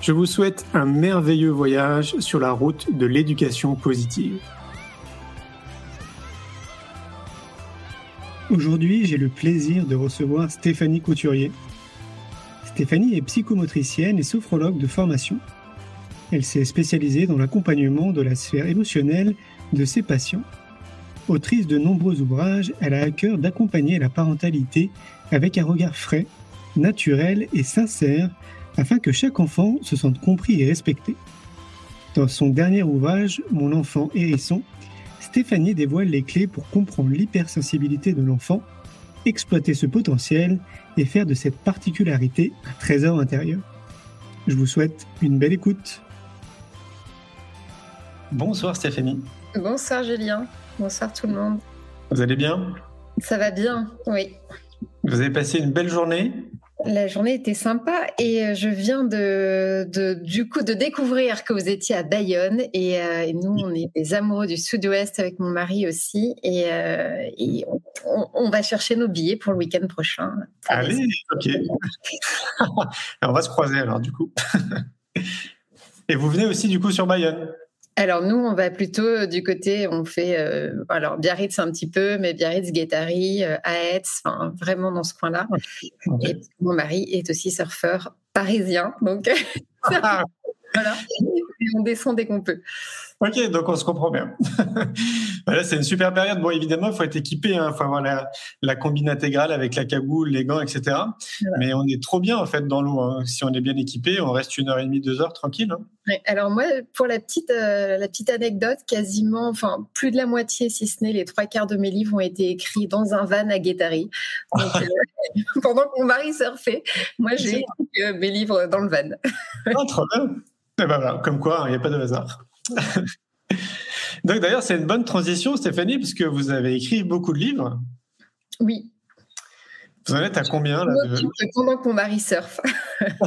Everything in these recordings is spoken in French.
Je vous souhaite un merveilleux voyage sur la route de l'éducation positive. Aujourd'hui, j'ai le plaisir de recevoir Stéphanie Couturier. Stéphanie est psychomotricienne et sophrologue de formation. Elle s'est spécialisée dans l'accompagnement de la sphère émotionnelle de ses patients. Autrice de nombreux ouvrages, elle a à cœur d'accompagner la parentalité avec un regard frais, naturel et sincère afin que chaque enfant se sente compris et respecté. Dans son dernier ouvrage, Mon enfant hérisson, Stéphanie dévoile les clés pour comprendre l'hypersensibilité de l'enfant, exploiter ce potentiel et faire de cette particularité un trésor intérieur. Je vous souhaite une belle écoute. Bonsoir Stéphanie. Bonsoir Julien. Bonsoir tout le monde. Vous allez bien? Ça va bien, oui. Vous avez passé une belle journée? La journée était sympa et euh, je viens de, du coup de découvrir que vous étiez à Bayonne et, euh, nous on est des amoureux du Sud-Ouest avec mon mari aussi et, euh, on, va chercher nos billets pour le week-end prochain. Allez, ok. on va se croiser alors du coup. et vous venez aussi du coup sur Bayonne? Alors nous, on va plutôt euh, du côté, on fait euh, alors Biarritz un petit peu, mais Biarritz, Guétari, euh, Aetz, enfin vraiment dans ce coin-là. Et mon mari est aussi surfeur parisien, donc ah. voilà, on descend dès qu'on peut. Ok, donc on se comprend bien. voilà, c'est une super période. Bon, évidemment, il faut être équipé, il hein. faut avoir la, la, combine intégrale avec la cagoule, les gants, etc. Mais on est trop bien en fait dans l'eau. Hein. Si on est bien équipé, on reste une heure et demie, deux heures tranquille. Hein. alors moi, pour la petite, euh, la petite anecdote, quasiment, enfin plus de la moitié, si ce n'est les trois quarts de mes livres, ont été écrits dans un van à Guétari. Euh, pendant que mon mari surfait, moi j'ai écrit euh, mes livres dans le van. ah, trop bien. Eh ben voilà, comme quoi, il n'y a pas de hasard. Donc d'ailleurs, c'est une bonne transition, Stéphanie, parce que vous avez écrit beaucoup de livres. Oui. Vous en êtes à combien là, Pendant que mon mari surfe.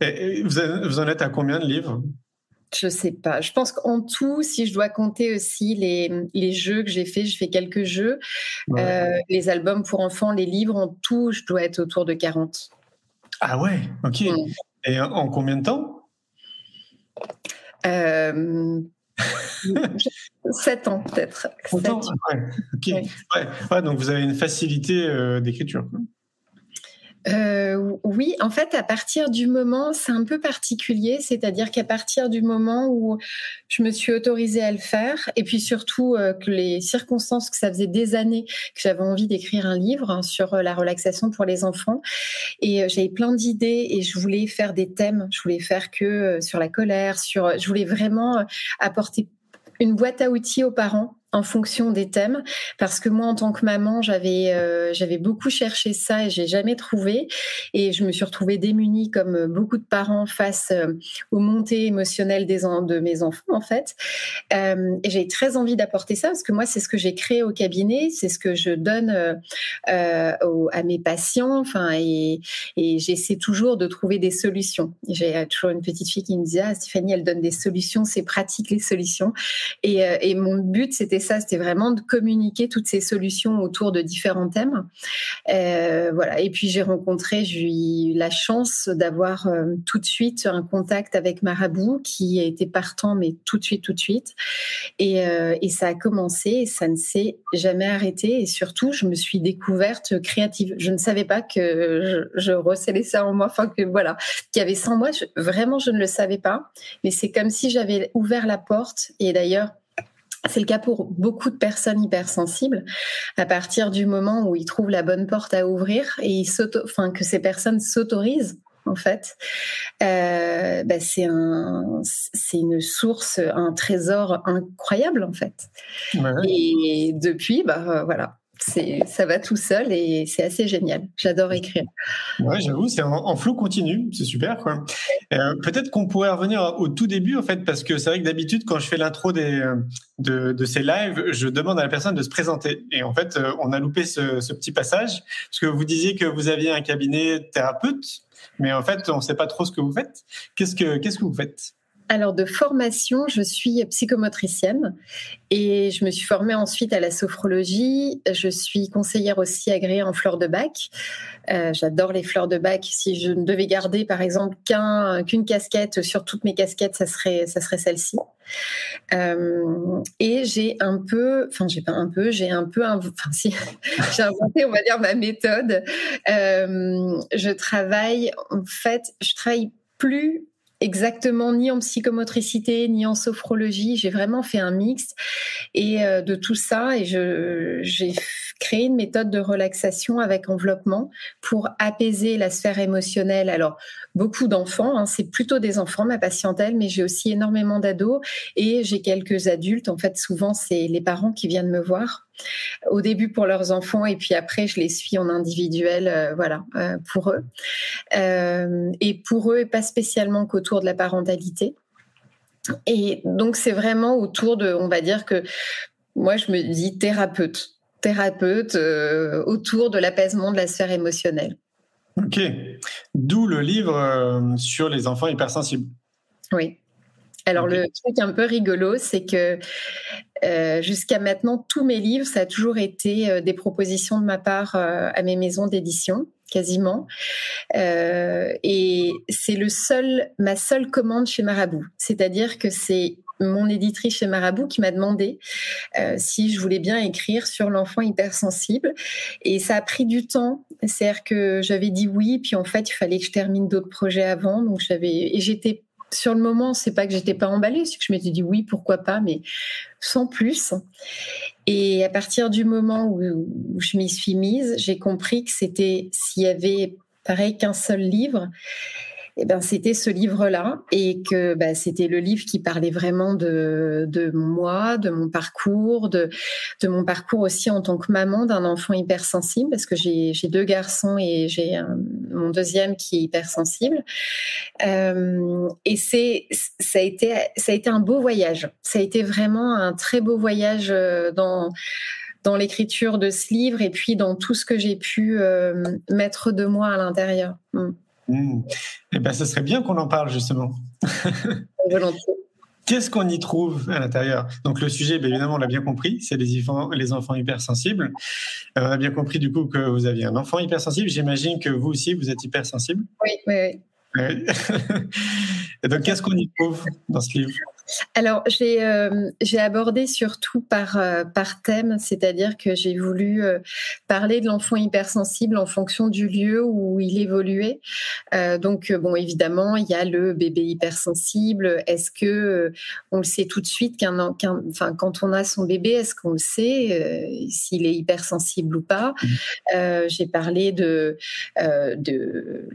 vous, en êtes à combien de livres? Je sais pas. Je pense qu'en tout, si je dois compter aussi les, les jeux que j'ai faits, je fais quelques jeux, euh, les albums pour enfants, les livres, en tout, je dois être autour de 40. Ah ouais, ok. Mm. Et en combien de temps? Euh, 7 ans peut-être. 7 ans, ouais. donc vous avez une facilité euh, d'écriture. Euh, oui, en fait, à partir du moment, c'est un peu particulier, c'est-à-dire qu'à partir du moment où je me suis autorisée à le faire, et puis surtout euh, que les circonstances, que ça faisait des années que j'avais envie d'écrire un livre hein, sur euh, la relaxation pour les enfants, et j'avais plein d'idées, et je voulais faire des thèmes, je voulais faire que sur la colère, sur, je voulais vraiment apporter une boîte à outils aux parents en fonction des thèmes. Parce que moi en tant que maman j'avais euh, j'avais beaucoup cherché ça et j'ai jamais trouvé. Et je me suis retrouvée démunie comme beaucoup de parents face euh, aux montées émotionnelles des de mes enfants en fait. Euh, et j'ai très envie d'apporter ça parce que moi c'est ce que j'ai créé au cabinet c'est ce que je donne à mes patients enfin et, et j'essaie toujours de trouver des solutions. J'ai toujours une petite fille qui me disait ah, Stéphanie elle donne des solutions c'est pratique les solutions et, et mon but c'était ça, c'était vraiment de communiquer toutes ces solutions autour de différents thèmes. Euh, voilà. Et puis j'ai rencontré, j'ai eu la chance d'avoir euh, tout de suite un contact avec Marabout qui a été partant, mais tout de suite, tout de suite. Et, euh, et ça a commencé et ça ne s'est jamais arrêté. Et surtout, je me suis découverte créative. Je ne savais pas que je, je recélais ça en moi, enfin que voilà, qu'il y avait sans moi. vraiment, je ne le savais pas. Mais c'est comme si j'avais ouvert la porte. Et d'ailleurs, c'est le cas pour beaucoup de personnes hypersensibles. À partir du moment où ils trouvent la bonne porte à ouvrir et ils enfin que ces personnes s'autorisent en fait, euh, bah c'est un, c'est une source, un trésor incroyable en fait. Et depuis, bah voilà, c'est ça va tout seul et c'est assez génial. J'adore écrire. Ouais, j'avoue, c'est en, flou continu, c'est super. Euh, peut-être qu'on pourrait revenir au tout début en fait, parce que c'est vrai que d'habitude quand je fais l'intro des de, ces lives, je demande à la personne de se présenter. Et en fait, euh, on a loupé ce, ce petit passage parce que vous disiez que vous aviez un cabinet thérapeute, mais en fait, on ne sait pas trop ce que vous faites. Qu'est-ce que qu'est-ce que vous faites? Alors de formation, je suis psychomotricienne et je me suis formée ensuite à la sophrologie. Je suis conseillère aussi agréée en fleurs de bac. Euh, j'adore les fleurs de bac. Si je ne devais garder par exemple qu'une casquette sur toutes mes casquettes, ça serait ça serait celle-ci. Euh, et j'ai un peu, enfin j'ai pas un peu, j'ai un peu, enfin si, j'ai inventé on va dire ma méthode. Euh, je travaille en fait, je travaille plus exactement ni en psychomotricité ni en sophrologie. J'ai vraiment fait un mix et euh, de tout ça et j'ai créé une méthode de relaxation avec enveloppement pour apaiser la sphère émotionnelle. Alors beaucoup d'enfants, hein, c'est plutôt des enfants ma patientèle, mais j'ai aussi énormément d'ados et j'ai quelques adultes. En fait, souvent c'est les parents qui viennent me voir au début pour leurs enfants et puis après je les suis en individuel, euh, voilà, euh, pour eux. Euh, et pour eux, pas spécialement qu'autour de la parentalité. Et donc c'est vraiment autour de, on va dire que moi je me dis thérapeute, thérapeute autour de l'apaisement de la sphère émotionnelle. Ok, d'où le livre sur les enfants hypersensibles. Oui. Alors le truc un peu rigolo, c'est que euh, jusqu'à maintenant, tous mes livres, ça a toujours été euh, des propositions de ma part euh, à mes maisons d'édition, quasiment. et c'est le seul, ma seule commande chez Marabout. C'est-à-dire que c'est mon éditrice chez Marabout qui m'a demandé si je voulais bien écrire sur l'enfant hypersensible. Et ça a pris du temps. C'est-à-dire que j'avais dit oui, puis en fait, il fallait que je termine d'autres projets avant. Donc j'avais et j'étais sur le moment, c'est pas que j'étais pas emballée, c'est que je m'étais dit oui, pourquoi pas, mais sans plus. Et à partir du moment où, je m'y suis mise, j'ai compris que c'était s'il y avait pareil qu'un seul livre, eh ben, c'était ce livre-là et que bah, c'était le livre qui parlait vraiment de, de moi, de mon parcours, de, de mon parcours aussi en tant que maman d'un enfant hypersensible parce que j'ai deux garçons et j'ai mon deuxième qui est hypersensible. Euh, et c'est ça a été ça a été un beau voyage. Ça a été vraiment un très beau voyage euh, dans dans l'écriture de ce livre et puis dans tout ce que j'ai pu euh, mettre de moi à l'intérieur. Mm. Mmh. Eh ben, ce serait bien qu'on en parle justement. Qu'est-ce qu'on y trouve à l'intérieur? Donc le sujet, ben, évidemment, on l'a bien compris, c'est les enfants, les enfants hypersensibles. Euh, on a bien compris du coup que vous aviez un enfant hypersensible. J'imagine que vous aussi, vous êtes hypersensible. Oui, oui, oui. Et donc, qu'est-ce qu'on y trouve dans ce livre? Alors, j'ai euh, j'ai abordé surtout par, euh, par thème, c'est-à-dire que j'ai voulu euh, parler de l'enfant hypersensible en fonction du lieu où il évoluait. donc, bon, évidemment, il y a le bébé hypersensible. Est-ce que on le sait tout de suite qu'un, enfin, quand on a son bébé, est-ce qu'on le sait s'il est hypersensible ou pas? Mmh. J'ai parlé de, de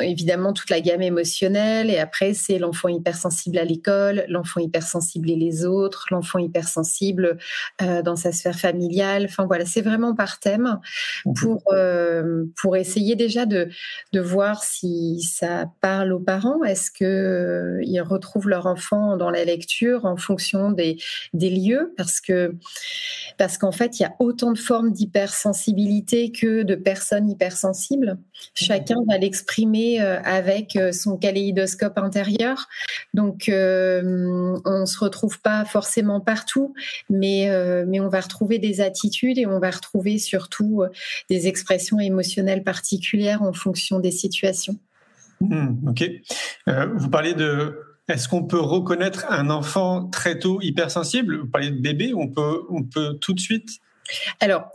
évidemment toute la gamme émotionnelle et après c'est l'enfant hypersensible à l'école, l'enfant hypersensible et les autres, l'enfant hypersensible euh, dans sa sphère familiale. Enfin voilà, c'est vraiment par thème mhm. pour euh, pour essayer déjà de de voir si ça parle aux parents. Est-ce que euh, ils retrouvent leur enfant dans la lecture en fonction des des lieux? Parce que parce qu'en fait il y a autant de formes d'hypersensibilité que de personnes hypersensibles. Chacun va l'exprimer avec son kaléidoscope intérieur. Donc on se retrouve pas forcément partout, mais mais on va retrouver des attitudes et on va retrouver surtout des expressions émotionnelles particulières en fonction des situations. Hmm, ok. vous parlez de est-ce qu'on peut reconnaître un enfant très tôt hypersensible? Vous parlez de bébé, on peut, on peut tout de suite? Alors,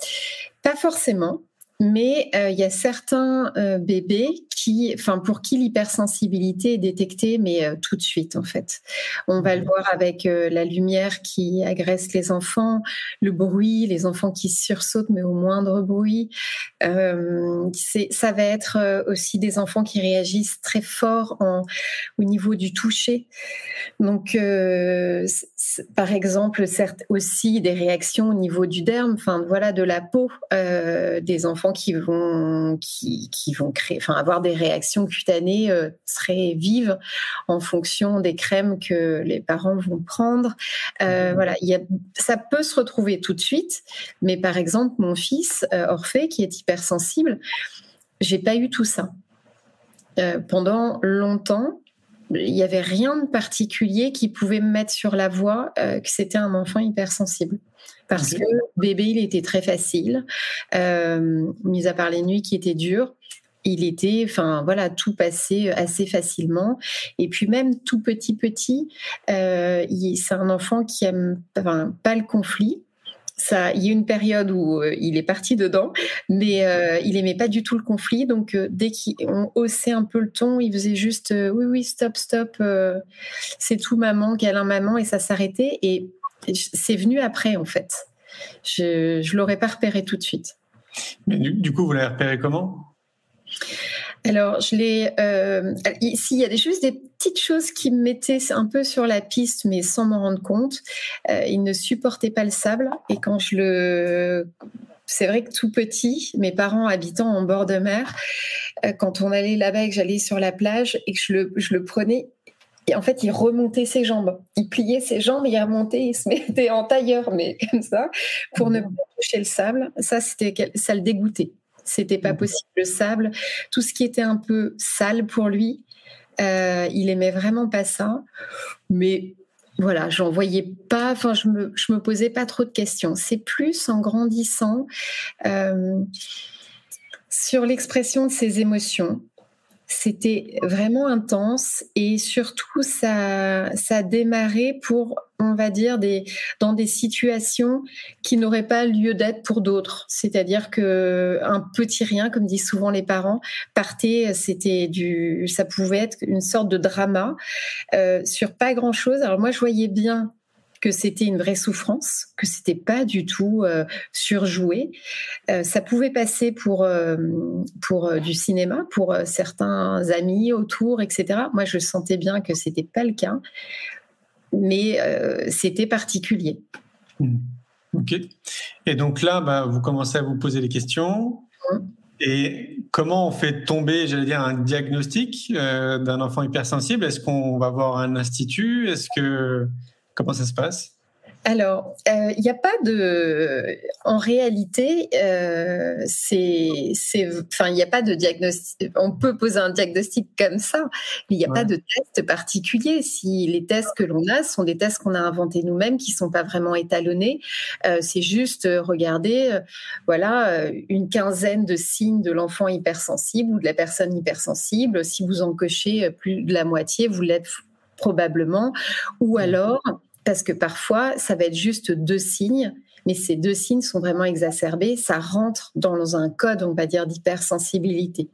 pas forcément mais euh, il y a certains euh, bébés qui, enfin pour qui l'hypersensibilité est détectée, mais euh, tout de suite en fait. On va le voir avec la lumière qui agresse les enfants, le bruit, les enfants qui sursautent mais au moindre bruit. ça va être aussi des enfants qui réagissent très fort en, au niveau du toucher. Donc par exemple, certes aussi des réactions au niveau du derme, enfin voilà de la peau des enfants qui vont, qui, vont créer, enfin, avoir des réactions cutanées euh, très vives en fonction des crèmes que les parents vont prendre. Euh, mmh. voilà, y a, ça peut se retrouver tout de suite, mais par exemple, mon fils euh, Orphée, qui est hypersensible, j'ai pas eu tout ça. pendant longtemps, il n'y avait rien de particulier qui pouvait me mettre sur la voie que c'était un enfant hypersensible parce que bébé, il était très facile, euh, mis à part les nuits qui étaient dures. Il était, enfin voilà, tout passait assez facilement. Et puis même tout petit petit, euh, c'est un enfant qui aime pas le conflit. Ça, il y a une période où euh, il est parti dedans, mais il aimait pas du tout le conflit. Donc dès qu'on haussait un peu le ton, il faisait juste oui oui stop stop, c'est tout maman, câlin maman et ça s'arrêtait. Et c'est venu après, en fait. Je ne l'aurais pas repéré tout de suite. Mais du, coup, vous l'avez repéré comment? Alors, je l'ai. Euh, ici, il y a des, juste des petites choses qui me mettaient un peu sur la piste, mais sans m'en rendre compte. Euh, il ne supportait pas le sable, et quand je le, c'est vrai que tout petit, mes parents habitant en bord de mer, euh, quand on allait là-bas et que j'allais sur la plage et que je le, je le prenais, et en fait, il remontait ses jambes. Il pliait ses jambes, il remontait, il se mettait en tailleur, mais comme ça, pour ne pas toucher le sable. Ça, c'était, ça le dégoûtait. C'était pas possible. Le sable, tout ce qui était un peu sale pour lui, euh, il aimait vraiment pas ça. Mais voilà, j'en voyais pas. Enfin, je me, je me posais pas trop de questions. C'est plus en grandissant euh, sur l'expression de ses émotions c'était vraiment intense et surtout ça, ça a démarré pour, on va dire, des, dans des situations qui n'auraient pas lieu d'être pour d'autres. C'est-à-dire que un petit rien, comme disent souvent les parents, partait, c'était du, ça pouvait être une sorte de drama euh, sur pas grand chose. Alors moi, je voyais bien que c'était une vraie souffrance, que c'était pas du tout euh, surjoué. Euh, ça pouvait passer pour euh, pour du cinéma, pour certains amis autour, etc. Moi, je sentais bien que c'était pas le cas, mais c'était particulier. Mmh. Ok. Et donc là, bah, vous commencez à vous poser des questions. Mmh. Et comment on fait tomber, j'allais dire, un diagnostic d'un enfant hypersensible? Est-ce qu'on va voir un institut? Est-ce que Comment ça se passe? Alors, il euh, n'y a pas de. En réalité, euh, c'est, enfin, il n'y a pas de diagnostic. On peut poser un diagnostic comme ça. Il n'y a pas de test particulier. Si les tests que l'on a sont des tests qu'on a inventés nous-mêmes, qui sont pas vraiment étalonnés, euh, c'est juste regarder, voilà, une quinzaine de signes de l'enfant hypersensible ou de la personne hypersensible. Si vous en cochez plus de la moitié, vous l'êtes probablement. Ou alors parce que parfois, ça va être juste deux signes, mais ces deux signes sont vraiment exacerbés, ça rentre dans un code, on va dire, d'hypersensibilité.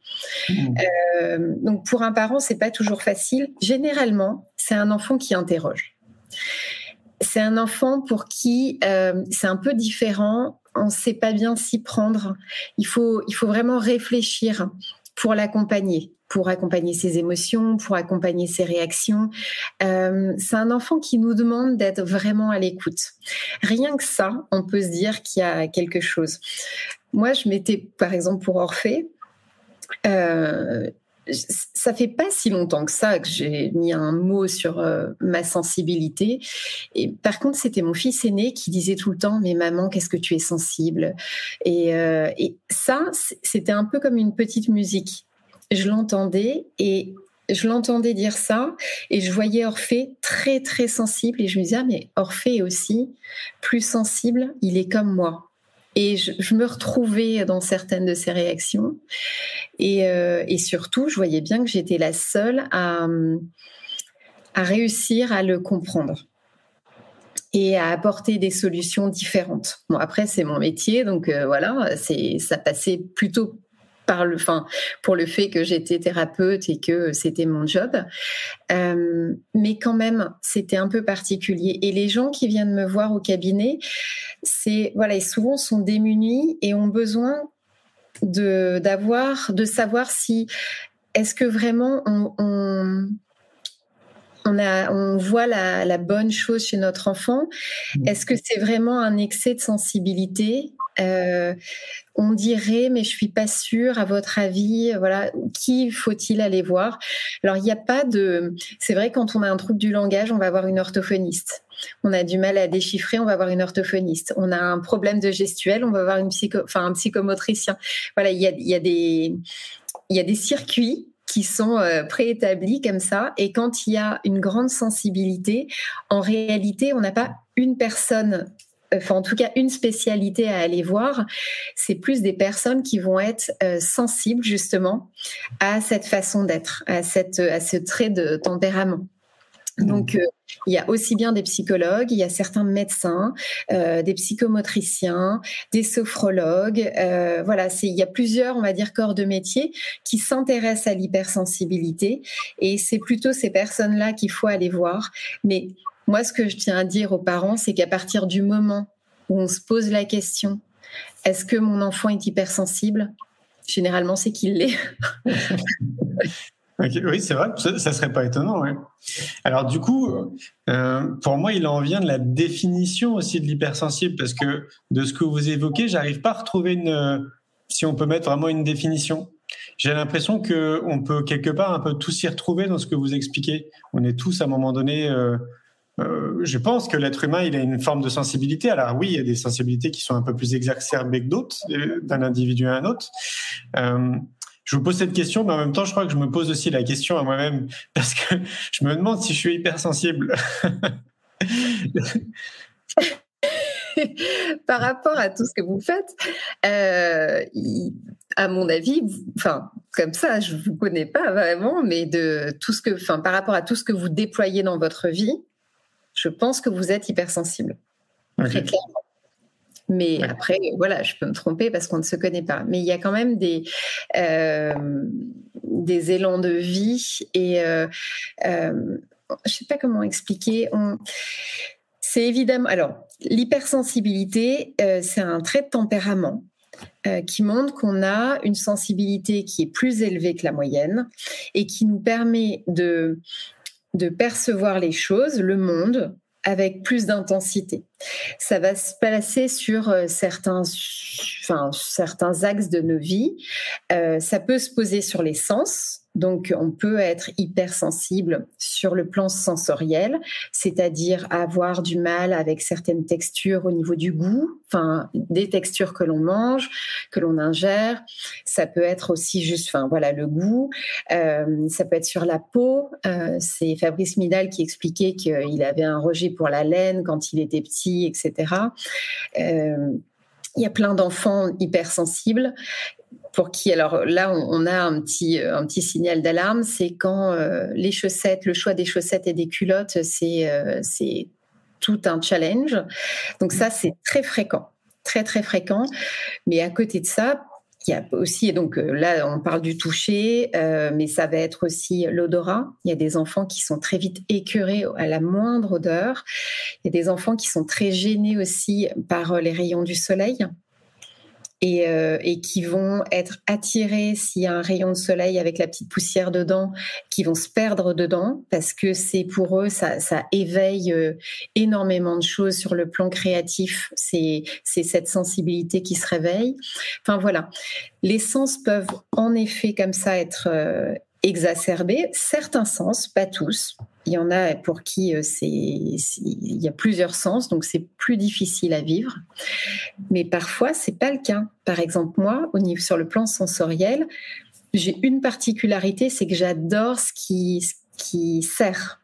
Mmh. Euh, donc pour un parent, c'est pas toujours facile. Généralement, c'est un enfant qui interroge. C'est un enfant pour qui euh, c'est un peu différent. On ne sait pas bien s'y prendre. Il faut, il faut vraiment réfléchir pour l'accompagner pour accompagner ses émotions, pour accompagner ses réactions. Euh, c'est un enfant qui nous demande d'être vraiment à l'écoute. Rien que ça, on peut se dire qu'il y a quelque chose. Moi, je m'étais, par exemple, pour Orphée, euh, ça fait pas si longtemps que ça que j'ai mis un mot sur euh, ma sensibilité. Et par contre, c'était mon fils aîné qui disait tout le temps "Mais maman, qu'est-ce que tu es sensible? Et, et ça, c'était un peu comme une petite musique je l'entendais et je l'entendais dire ça et je voyais Orphée très très sensible et je me disais ah, mais Orphée est aussi plus sensible, il est comme moi. Et je, me retrouvais dans certaines de ses réactions et, euh, et surtout je voyais bien que j'étais la seule à, réussir à le comprendre et à apporter des solutions différentes. Bon après c'est mon métier donc euh, voilà ça passait plutôt par le, pour le fait que j'étais thérapeute et que c'était mon job. Euh, mais quand même, c'était un peu particulier. Et les gens qui viennent me voir au cabinet, c'est voilà, ils souvent sont démunis et ont besoin de d'avoir, de savoir si est-ce que vraiment on, on a, on voit la, la, bonne chose chez notre enfant? Mmh. Est-ce que c'est vraiment un excès de sensibilité? Euh, on dirait, mais je suis pas sûre. À votre avis, voilà, qui faut-il aller voir? Alors, il n'y a pas de. C'est vrai, quand on a un trouble du langage, on va avoir une orthophoniste. On a du mal à déchiffrer, on va avoir une orthophoniste. On a un problème de gestuelle, on va avoir une un psychomotricien. Voilà, il y a, y a des, il y a des circuits qui sont euh, préétablis comme ça. Et quand il y a une grande sensibilité, en réalité, on n'a pas une personne enfin en tout cas une spécialité à aller voir, c'est plus des personnes qui vont être euh, sensibles justement à cette façon d'être, à cette à ce trait de tempérament. Mmh. Donc, euh, il y a aussi bien des psychologues, il y a certains médecins, euh, des psychomotriciens, des sophrologues. voilà, il y a plusieurs, on va dire, corps de métier qui s'intéressent à l'hypersensibilité. Et c'est plutôt ces personnes-là qu'il faut aller voir. Mais moi, ce que je tiens à dire aux parents, c'est qu'à partir du moment où on se pose la question, est-ce que mon enfant est hypersensible? Généralement, c'est qu'il l'est. oui, c'est vrai, ça, ne serait pas étonnant. Alors du coup, euh, pour moi, il en vient de la définition aussi de l'hypersensible, parce que de ce que vous évoquez, j'arrive pas à retrouver une, si on peut mettre vraiment une définition. J'ai l'impression que on peut quelque part un peu tous s'y retrouver dans ce que vous expliquez. On est tous à un moment donné euh, euh, je pense que l'être humain, il a une forme de sensibilité. Alors oui, il y a des sensibilités qui sont un peu plus exacerbées que d'autres, euh, d'un individu à un autre. Euh, je vous pose cette question, mais en même temps, je crois que je me pose aussi la question à moi-même parce que je me demande si je suis hypersensible. Par rapport à tout ce que vous faites, à mon avis, enfin, comme ça, je vous connais pas vraiment, mais de tout ce que, enfin, par rapport à tout ce que vous déployez dans votre vie, je pense que vous êtes hypersensible. Très clairement. Mais après, voilà, je peux me tromper parce qu'on ne se connaît pas. Mais il y a quand même des, euh, des élans de vie et euh, euh, je ne sais pas comment expliquer. C'est évidemment. Alors, l'hypersensibilité, c'est un trait de tempérament. qui montre qu'on a une sensibilité qui est plus élevée que la moyenne et qui nous permet de de percevoir les choses, le monde, avec plus d'intensité. Ça va se placer sur euh, certains, enfin, certains axes de nos vies. Euh, ça peut se poser sur les sens, donc, on peut être hypersensible sur le plan sensoriel, c'est-à-dire avoir du mal avec certaines textures au niveau du goût, enfin, des textures que l'on mange, que l'on ingère. Ça peut être aussi juste, enfin, voilà, le goût. Euh, ça peut être sur la peau. C'est Fabrice Midal qui expliquait qu'il avait un rejet pour la laine quand il était petit, etc. Euh, il y a plein d'enfants hypersensibles pour qui, alors là, on, a un petit, euh, un petit signal d'alarme, c'est quand euh, les chaussettes, le choix des chaussettes et des culottes, c'est c'est tout un challenge. Donc ça, c'est très fréquent, très très fréquent. Mais à côté de ça, il y a aussi, donc là, on parle du toucher, mais ça va être aussi l'odorat. Il y a des enfants qui sont très vite écœurés à la moindre odeur. Il y a des enfants qui sont très gênés aussi par les rayons du soleil. Euh, et, qui vont être attirés s'il y a un rayon de soleil avec la petite poussière dedans, qui vont se perdre dedans parce que c'est pour eux ça, éveille euh, énormément de choses sur le plan créatif. C'est c'est cette sensibilité qui se réveille. Enfin voilà, les sens peuvent en effet comme ça être euh, exacerbés. Certains sens, pas tous. Il y en a pour qui euh, c'est, il y a plusieurs sens, donc c'est plus difficile à vivre. Mais parfois, c'est pas le cas. Par exemple, moi, au niveau sur le plan sensoriel, j'ai une particularité, c'est que j'adore ce qui, ce qui sert.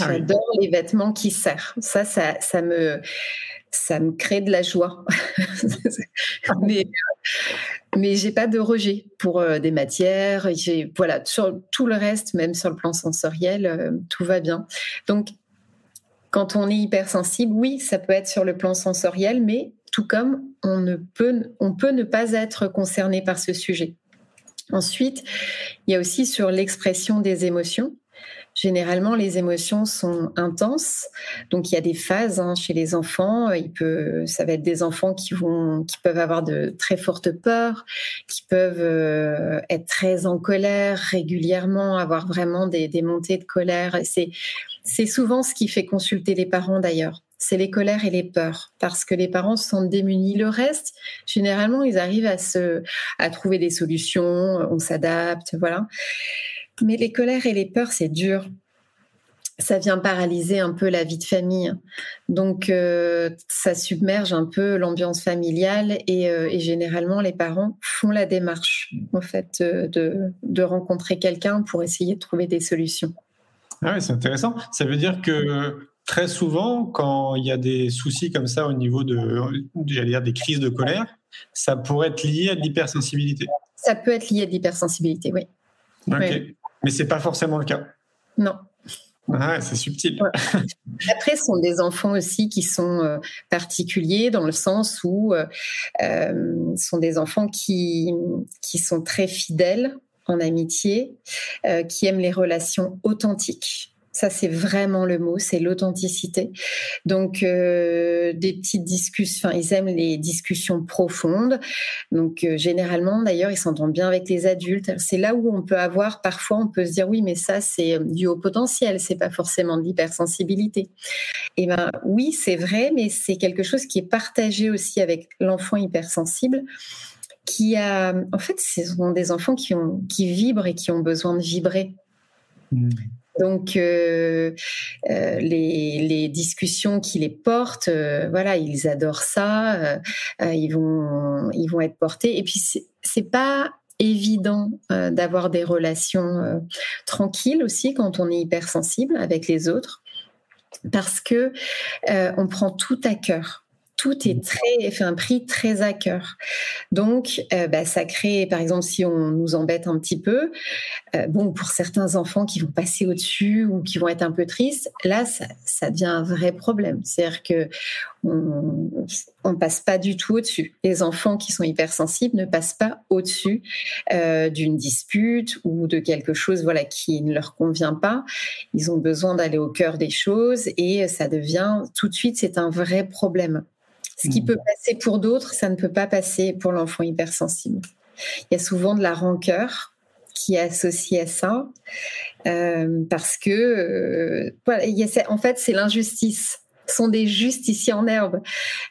Ah j'adore les vêtements qui serrent. Ça, ça, ça me, ça me crée de la joie. mais mais j'ai pas de rejet pour euh, des matières. J'ai voilà sur tout le reste, même sur le plan sensoriel, euh, tout va bien. Donc quand on est hypersensible, oui, ça peut être sur le plan sensoriel, mais tout comme on ne peut on peut ne pas être concerné par ce sujet. Ensuite, il y a aussi sur l'expression des émotions. Généralement, les émotions sont intenses, donc il y a des phases hein, chez les enfants. Ça va être des enfants qui vont, qui peuvent avoir de très fortes peurs, qui peuvent euh, être très en colère régulièrement, avoir vraiment des, des montées de colère. C'est, c'est souvent ce qui fait consulter les parents d'ailleurs c'est les colères et les peurs, parce que les parents se sentent démunis. Le reste, généralement, ils arrivent à se, à trouver des solutions, on s'adapte, voilà. Mais les colères et les peurs, c'est dur. Ça vient paralyser un peu la vie de famille. Donc, euh, ça submerge un peu l'ambiance familiale et, euh, et, généralement, les parents font la démarche, en fait, euh, de, de rencontrer quelqu'un pour essayer de trouver des solutions. Ah oui, c'est intéressant. Ça veut dire que très souvent, quand il y a des soucis comme ça au niveau de, j'allais dire, des crises de colère, ça pourrait être lié à de l'hypersensibilité. Ça peut être lié à de l'hypersensibilité, oui. Ok. Oui. Mais c'est pas forcément le cas. Non. Ah, c'est subtil. Après, ce sont des enfants aussi qui sont euh, particuliers dans le sens où euh, euh, sont des enfants qui, qui sont très fidèles en amitié, euh, qui aiment les relations authentiques. Ça, c'est vraiment le mot, c'est l'authenticité. Donc, euh, des petites discussions, enfin, ils aiment les discussions profondes. Donc, euh, généralement, d'ailleurs, ils s'entendent bien avec les adultes. C'est là où on peut avoir, parfois, on peut se dire, oui, mais ça, c'est euh, du haut potentiel, c'est pas forcément de l'hypersensibilité. Eh ben, oui, c'est vrai, mais c'est quelque chose qui est partagé aussi avec l'enfant hypersensible qui a, en fait, ce sont des enfants qui ont, qui vibrent et qui ont besoin de vibrer. Mmh. Donc, euh, euh, les, discussions qui les portent, euh, voilà, ils adorent ça, ils vont, ils vont être portés. Et puis, c'est pas évident d'avoir des relations tranquilles aussi quand on est hypersensible avec les autres, parce que on prend tout à cœur tout est très, fait un prix très à cœur. Donc, euh, bah, ça crée, par exemple, si on nous embête un petit peu, euh, bon, pour certains enfants qui vont passer au-dessus ou qui vont être un peu tristes, là, ça, ça devient un vrai problème. C'est-à-dire que on, on passe pas du tout au-dessus. Les enfants qui sont hypersensibles ne passent pas au-dessus euh, d'une dispute ou de quelque chose, voilà, qui ne leur convient pas. Ils ont besoin d'aller au cœur des choses et ça devient tout de suite, c'est un vrai problème. Ce qui peut passer pour d'autres, ça ne peut pas passer pour l'enfant hypersensible. Il y a souvent de la rancœur qui est associée à ça, euh, parce que euh, voilà, il y a, en fait, c'est l'injustice sont des justiciers en herbe.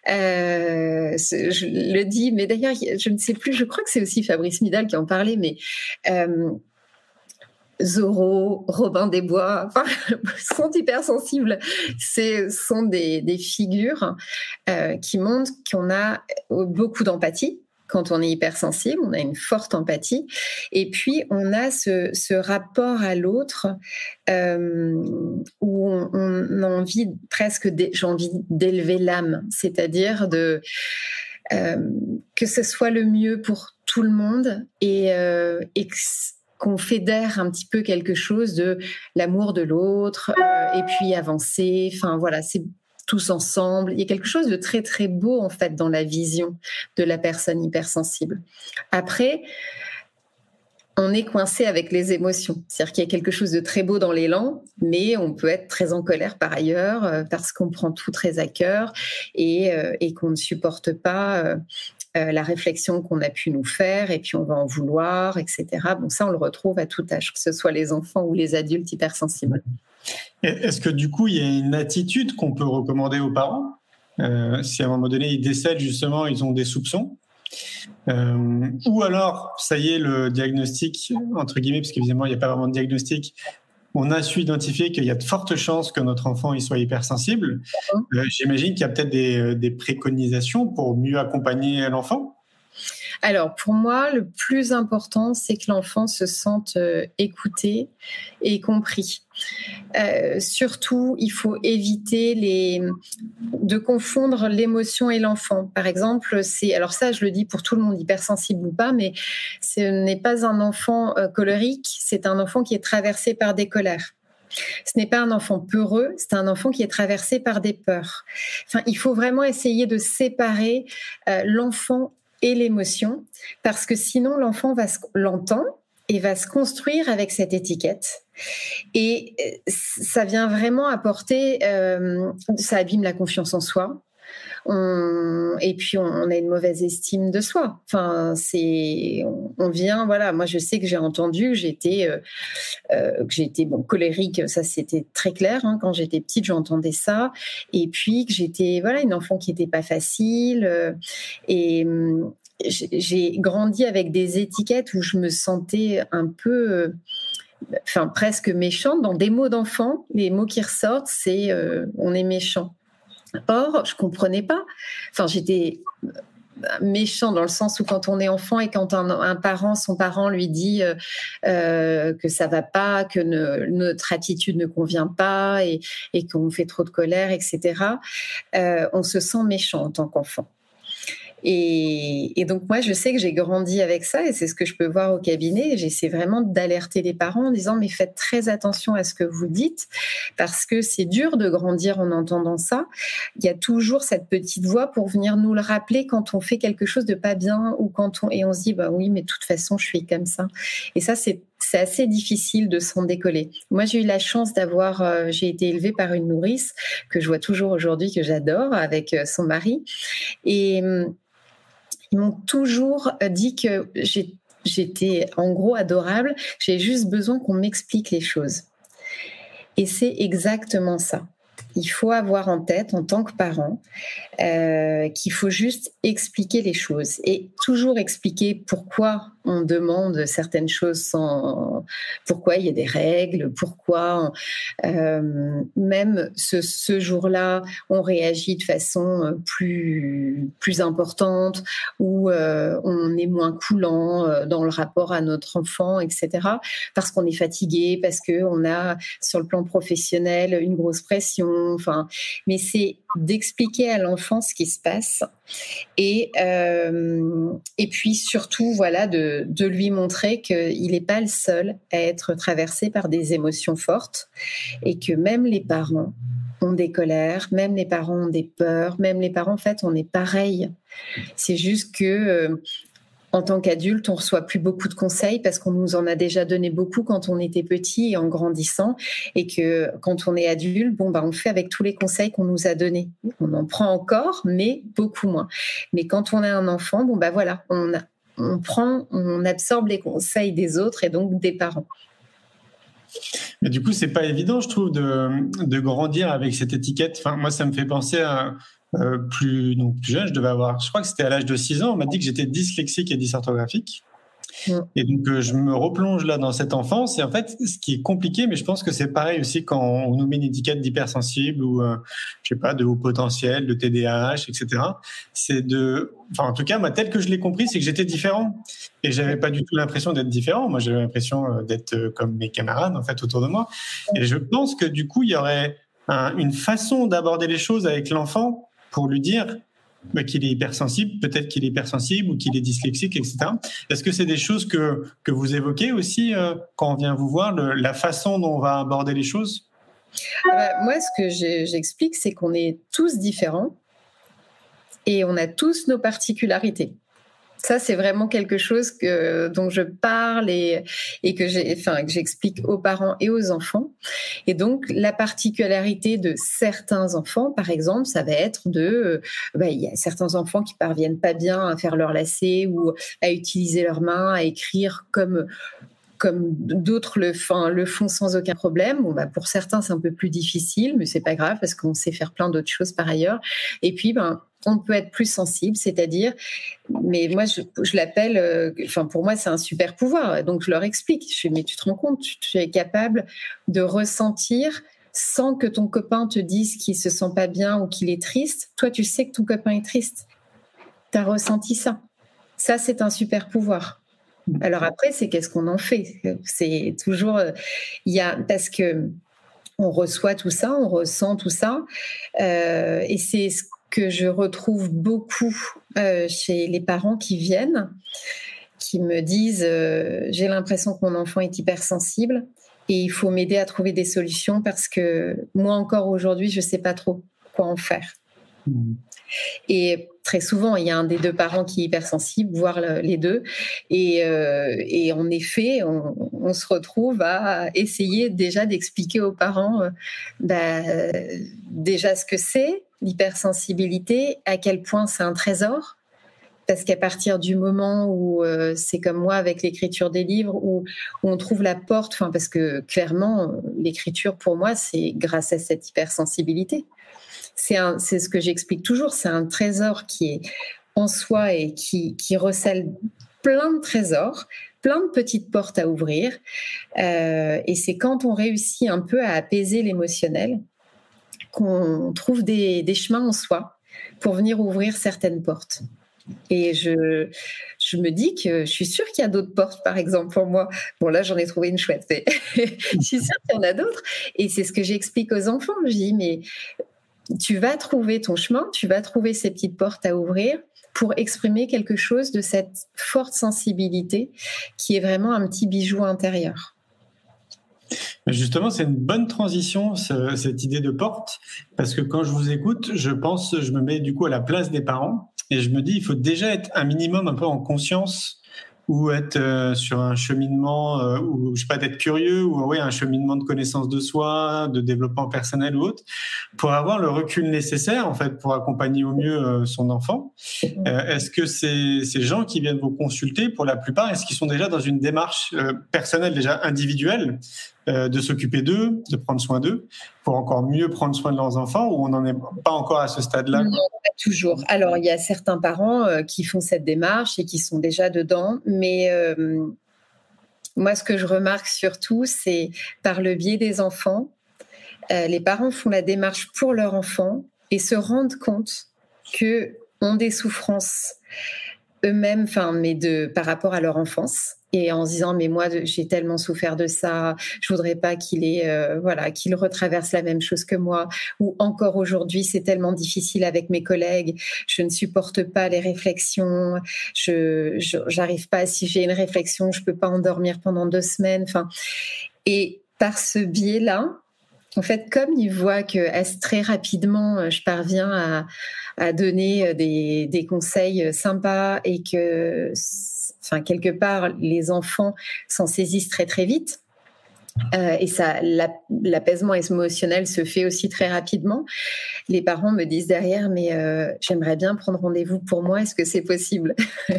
Euh, je le dis, mais d'ailleurs, je ne sais plus, je crois que c'est aussi Fabrice Midal qui en parlait, mais euh, Zorro, Robin des Bois, enfin, sont hypersensibles. Ce sont des, des figures euh, qui montrent qu'on a beaucoup d'empathie quand on est hypersensible, on a une forte empathie, et puis on a ce, ce rapport à l'autre euh, où on, on, a envie presque, j'ai envie d'élever l'âme, c'est-à-dire de euh, que ce soit le mieux pour tout le monde et, euh, et qu'on fédère un petit peu quelque chose de l'amour de l'autre euh, et puis avancer. Enfin voilà, c'est tous ensemble. Il y a quelque chose de très très beau en fait dans la vision de la personne hypersensible. Après, on est coincé avec les émotions. C'est-à-dire qu'il y a quelque chose de très beau dans l'élan, mais on peut être très en colère par ailleurs euh, parce qu'on prend tout très à cœur et, euh, et qu'on ne supporte pas euh, la réflexion qu'on a pu nous faire, et puis on va en vouloir, etc. Bon, ça, on le retrouve à tout âge, que ce soit les enfants ou les adultes hypersensibles. Est-ce que du coup, il y a une attitude qu'on peut recommander aux parents euh, si à un moment donné ils décèdent justement, ils ont des soupçons euh, ou alors, ça y est, le diagnostic, entre guillemets, parce qu'évidemment, il n'y a pas vraiment de diagnostic, on a su identifier qu'il y a de fortes chances que notre enfant il soit hypersensible. Euh, J'imagine qu'il y a peut-être des, euh, des, préconisations pour mieux accompagner l'enfant. Alors, pour moi, le plus important, c'est que l'enfant se sente euh, écouté et compris. Euh, surtout, il faut éviter de confondre l'émotion et l'enfant. Par exemple, c'est alors ça, je le dis pour tout le monde, hypersensible ou pas, mais ce n'est pas un enfant euh, colérique, c'est un enfant qui est traversé par des colères. Ce n'est pas un enfant peureux, c'est un enfant qui est traversé par des peurs. Enfin, il faut vraiment essayer de séparer l'enfant et l'émotion, parce que sinon l'enfant va l'entend et va se construire avec cette étiquette. Et euh, ça vient vraiment apporter, euh, ça abîme la confiance en soi, et puis on, a une mauvaise estime de soi. Enfin, c'est, on, vient, voilà. Moi, je sais que j'ai entendu que j'étais, euh, euh, j'étais colérique. Ça, c'était très clair hein. quand j'étais petite, j'entendais ça. Et puis que j'étais, voilà, une enfant qui n'était pas facile. Euh, et j'ai grandi avec des étiquettes où je me sentais un peu enfin presque méchante dans des mots d'enfant. Les mots qui ressortent, c'est on est méchant. Or, je comprenais pas. J'étais méchant dans le sens où quand on est enfant et quand un, parent, son parent lui dit euh, euh, que ça va pas, que notre attitude ne convient pas et, qu'on fait trop de colère, etc., euh, on se sent méchant en tant qu'enfant. Et, donc moi, je sais que j'ai grandi avec ça et c'est ce que je peux voir au cabinet. J'essaie vraiment d'alerter les parents en disant mais faites très attention à ce que vous dites parce que c'est dur de grandir en entendant ça. Il y a toujours cette petite voix pour venir nous le rappeler quand on fait quelque chose de pas bien ou quand on et on se dit bah oui mais de toute façon je suis comme ça. Et ça c'est c'est assez difficile de s'en décoller. Moi, j'ai eu la chance d'avoir, euh, j'ai été élevée par une nourrice que je vois toujours aujourd'hui, que j'adore, avec euh, son mari. Et hum, ils m'ont toujours euh, dit que j'étais en gros adorable, j'ai juste besoin qu'on m'explique les choses. Et c'est exactement ça il faut avoir en tête en tant que parent euh, qu'il faut juste expliquer les choses et toujours expliquer pourquoi on demande certaines choses sans pourquoi il y a des règles, pourquoi euh, même ce, jour-là on réagit de façon plus plus importante ou euh, on est moins coulant dans le rapport à notre enfant, etc. Parce qu'on est fatigué, parce que on a sur le plan professionnel une grosse pression Enfin, mais c'est d'expliquer à l'enfant ce qui se passe et euh, et puis surtout voilà de, de lui montrer qu'il n'est pas le seul à être traversé par des émotions fortes et que même les parents ont des colères, même les parents ont des peurs, même les parents en fait on est pareil. C'est juste que euh, en tant qu'adulte, on reçoit plus beaucoup de conseils parce qu'on nous en a déjà donné beaucoup quand on était petit et en grandissant, et que quand on est adulte, bon bah on fait avec tous les conseils qu'on nous a donnés. On en prend encore, mais beaucoup moins. Mais quand on est un enfant, bon bah voilà, on, on prend, on absorbe les conseils des autres et donc des parents. Mais du coup, c'est pas évident, je trouve, de, de, grandir avec cette étiquette. Enfin, moi, ça me fait penser à, euh, plus, donc plus jeune, je devais avoir, je crois que c'était à l'âge de 6 ans, on m'a dit que j'étais dyslexique et dysorthographique. Et donc, euh, je me replonge là dans cette enfance. Et en fait, ce qui est compliqué, mais je pense que c'est pareil aussi quand on nous met une étiquette d'hypersensible ou, euh, je sais pas, de haut potentiel, de TDAH, etc. C'est de, enfin, en tout cas, moi, tel que je l'ai compris, c'est que j'étais différent. Et j'avais pas du tout l'impression d'être différent. Moi, j'avais l'impression d'être comme mes camarades, en fait, autour de moi. Et je pense que du coup, il y aurait une façon d'aborder les choses avec l'enfant pour lui dire bah, qu'il est hypersensible, peut-être qu'il est hypersensible ou qu'il est dyslexique, etc. Est-ce que c'est des choses que, que vous évoquez aussi euh, quand on vient vous voir, la façon dont on va aborder les choses? Ah bah, Moi, ce que j'explique, c'est qu'on est tous différents et on a tous nos particularités. Ça, c'est vraiment quelque chose que, dont je parle et, que j'explique aux parents et aux enfants. Et donc, la particularité de certains enfants, par exemple, ça va être de, euh, bah, il y a certains enfants qui parviennent pas bien à faire leur lacet ou à utiliser leurs mains, à écrire comme comme d'autres le, le font sans aucun problème. Bah, pour certains, c'est un peu plus difficile, mais c'est pas grave parce qu'on sait faire plein d'autres choses par ailleurs. Et puis, ben, on peut être plus sensible, c'est-à-dire, mais moi, je, l'appelle, euh, pour moi, c'est un super pouvoir. Donc, je leur explique. Je fais, mais tu te rends compte, tu, es capable de ressentir sans que ton copain te dise qu'il se sent pas bien ou qu'il est triste. Toi, tu sais que ton copain est triste. Tu as ressenti ça. Ça, c'est un super pouvoir. Alors après, c'est qu'est-ce qu'on en fait? C'est toujours il y a parce que on reçoit tout ça, on ressent tout ça, euh, et c'est ce que je retrouve beaucoup euh, chez les parents qui viennent, qui me disent euh, j'ai l'impression que mon enfant est hypersensible et il faut m'aider à trouver des solutions parce que moi encore aujourd'hui je sais pas trop quoi en faire. Mmh. Et très souvent, il y a un des deux parents qui est hypersensible, voire les deux. Et, euh, en effet, on, se retrouve à essayer déjà d'expliquer aux parents bah, déjà ce que c'est, l'hypersensibilité, à quel point c'est un trésor? Parce qu'à partir du moment où euh, c'est comme moi avec l'écriture des livres, où, on trouve la porte, parce que clairement l'écriture pour moi c'est grâce à cette hypersensibilité c'est ce que j'explique toujours, c'est un trésor qui est en soi et qui, recèle plein de trésors, plein de petites portes à ouvrir. Euh, et c'est quand on réussit un peu à apaiser l'émotionnel qu'on trouve des, chemins en soi pour venir ouvrir certaines portes. Et je, je me dis que je suis sûre qu'il y a d'autres portes, par exemple, pour moi. Bon, là, j'en ai trouvé une chouette, mais je suis sûre qu'il y en a d'autres. Et c'est ce que j'explique aux enfants. Je dis, mais tu vas trouver ton chemin, tu vas trouver ces petites portes à ouvrir pour exprimer quelque chose de cette forte sensibilité qui est vraiment un petit bijou intérieur. Justement, c'est une bonne transition, cette idée de porte, parce que quand je vous écoute, je pense, je me mets du coup à la place des parents et je me dis, il faut déjà être un minimum un peu en conscience ou être euh, sur un cheminement euh, ou je sais pas d'être curieux ou ouais un cheminement de connaissance de soi, de développement personnel ou autre pour avoir le recul nécessaire en fait pour accompagner au mieux euh, son enfant. est-ce que ces, ces gens qui viennent vous consulter pour la plupart est-ce qu'ils sont déjà dans une démarche personnelle déjà individuelle de s'occuper d'eux, de prendre soin d'eux, pour encore mieux prendre soin de leurs enfants, ou on n'en est pas encore à ce stade-là? Toujours. Alors, il y a certains parents euh, qui font cette démarche et qui sont déjà dedans, mais euh, moi, ce que je remarque surtout, c'est par le biais des enfants, euh, les parents font la démarche pour leur enfant et se rendent compte que ont des souffrances eux-mêmes, enfin, mais de par rapport à leur enfance. Et en se disant mais moi j'ai tellement souffert de ça, je voudrais pas qu'il ait euh, voilà qu'il retraverse la même chose que moi. Ou encore aujourd'hui c'est tellement difficile avec mes collègues, je ne supporte pas les réflexions, je j'arrive pas si j'ai une réflexion je peux pas endormir pendant deux semaines, enfin et par ce biais là en fait, comme ils voient que très rapidement, euh, je parviens à, donner euh, des, conseils sympas et que enfin quelque part, les enfants s'en saisissent très très vite. Euh, et ça, l'apaisement émotionnel se fait aussi très rapidement. Les parents me disent derrière, mais euh, j'aimerais bien prendre rendez-vous pour moi. Est-ce que c'est possible?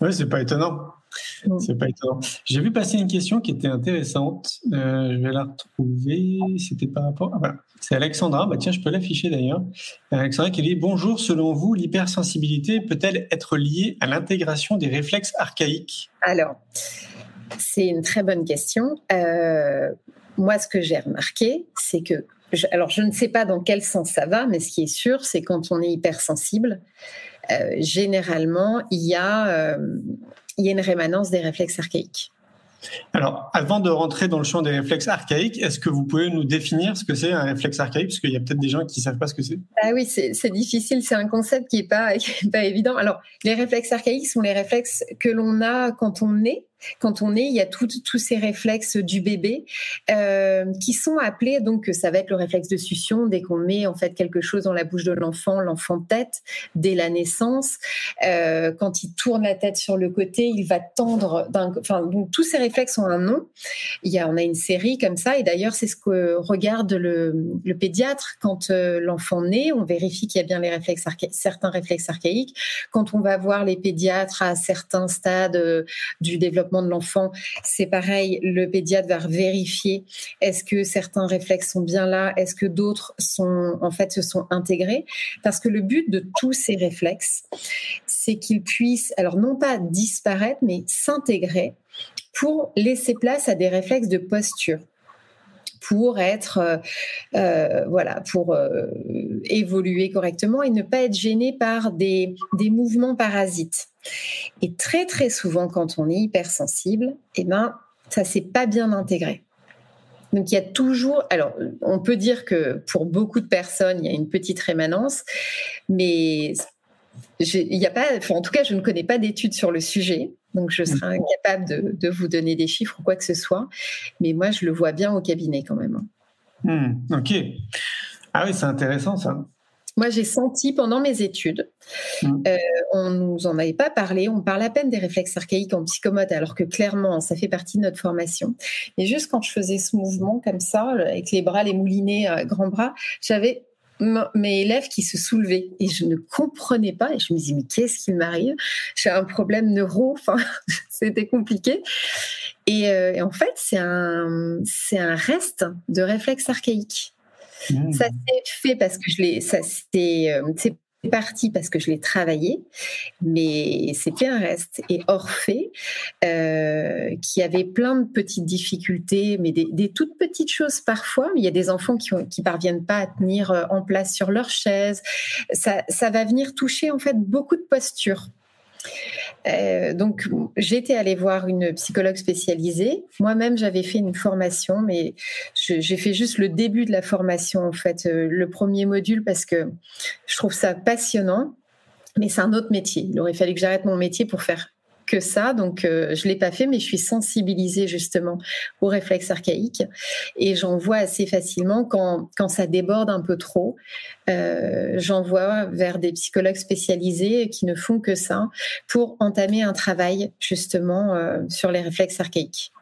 Oui, c'est pas étonnant. Mm. C'est pas étonnant. J'ai vu passer une question qui était intéressante. Euh, je vais la retrouver. C'était par rapport. Ah, C'est Alexandra. Bah, tiens, je peux l'afficher d'ailleurs. Alexandra qui dit Bonjour, selon vous, l'hypersensibilité peut-elle être liée à l'intégration des réflexes archaïques? Alors, c'est une très bonne question. Euh, moi, ce que j'ai remarqué, c'est que. alors, je ne sais pas dans quel sens ça va, mais ce qui est sûr, c'est quand on est hypersensible, euh, généralement, il y a il y a une rémanence des réflexes archaïques. Alors, avant de rentrer dans le champ des réflexes archaïques, est-ce que vous pouvez nous définir ce que c'est un réflexe archaïque? Parce qu'il y a peut-être des gens qui ne savent pas ce que c'est. Ah oui, c'est difficile, c'est un concept qui n'est pas, pas évident. Alors, les réflexes archaïques sont les réflexes que l'on a quand on est quand on est, il y a tous ces réflexes du bébé euh, qui sont appelés donc ça va être le réflexe de succion dès qu'on met en fait quelque chose dans la bouche de l'enfant, l'enfant tête dès la naissance. Euh, quand il tourne la tête sur le côté, il va tendre. Enfin, donc tous ces réflexes ont un nom. Il y a, on a une série comme ça et d'ailleurs c'est ce que regarde le, pédiatre quand euh, l'enfant naît. On vérifie qu'il y a bien les réflexes certains réflexes archaïques. Quand on va voir les pédiatres à certains stades du développement de l'enfant, c'est pareil, le pédiatre va vérifier est-ce que certains réflexes sont bien là, est-ce que d'autres sont en fait se sont intégrés? Parce que le but de tous ces réflexes, c'est qu'ils puissent alors non pas disparaître mais s'intégrer pour laisser place à des réflexes de posture pour être, voilà, pour évoluer correctement et ne pas être gêné par des, des mouvements parasites. Et très très souvent, quand on est hypersensible, eh ben, ça s'est pas bien intégré. Donc il y a toujours, alors on peut dire que pour beaucoup de personnes, il y a une petite rémanence, mais il n'y a pas, en tout cas, je ne connais pas d'études sur le sujet, donc je serais incapable de, vous donner des chiffres ou quoi que ce soit. Mais moi, je le vois bien au cabinet quand même. Hmm, ok. Ah oui, c'est intéressant ça. Moi, j'ai senti pendant mes études, mmh. euh, on nous en avait pas parlé, on parle à peine des réflexes archaïques en psychomote, alors que clairement, ça fait partie de notre formation. Et juste quand je faisais ce mouvement comme ça, avec les bras, les moulinets, euh, grands bras, j'avais mes élèves qui se soulevaient et je ne comprenais pas et je me disais mais qu'est-ce qui m'arrive? J'ai un problème neuro, enfin c'était compliqué. Et, euh, et, en fait c'est un c'est un reste de réflexes archaïques. Mmh. Ça s'est fait parce que je l'ai, ça c'est parti parce que je l'ai travaillé, mais c'était un reste. Et Orphée, euh, qui avait plein de petites difficultés, mais des, toutes petites choses parfois. Il y a des enfants qui, ne qui parviennent pas à tenir euh, en place sur leur chaise. Ça va venir toucher en fait beaucoup de postures. Euh, donc, j'étais allée voir une psychologue spécialisée. Moi-même, j'avais fait une formation, mais j'ai fait juste le début de la formation, en fait, euh, le premier module, parce que je trouve ça passionnant. Mais c'est un autre métier. Il aurait fallu que j'arrête mon métier pour faire que ça, donc euh, je l'ai pas fait, mais je suis sensibilisée justement aux réflexes archaïques et j'en vois assez facilement quand, quand ça déborde un peu trop. Euh, J'envoie vers des psychologues spécialisés qui ne font que ça pour entamer un travail justement euh, sur les réflexes archaïques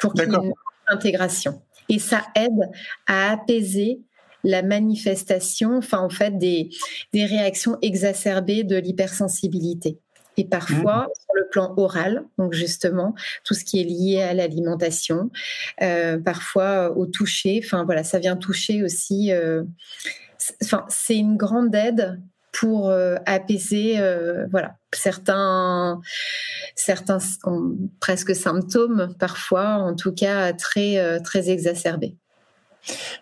pour qu'il y ait une intégration. Et ça aide à apaiser la manifestation, enfin en fait des, des réactions exacerbées de l'hypersensibilité et parfois mmh. sur le plan oral, donc justement tout ce qui est lié à l'alimentation, euh, parfois au toucher. Enfin voilà, ça vient toucher aussi. Euh, enfin, c'est une grande aide pour euh, apaiser voilà certains certains presque symptômes parfois en tout cas très très exacerbés.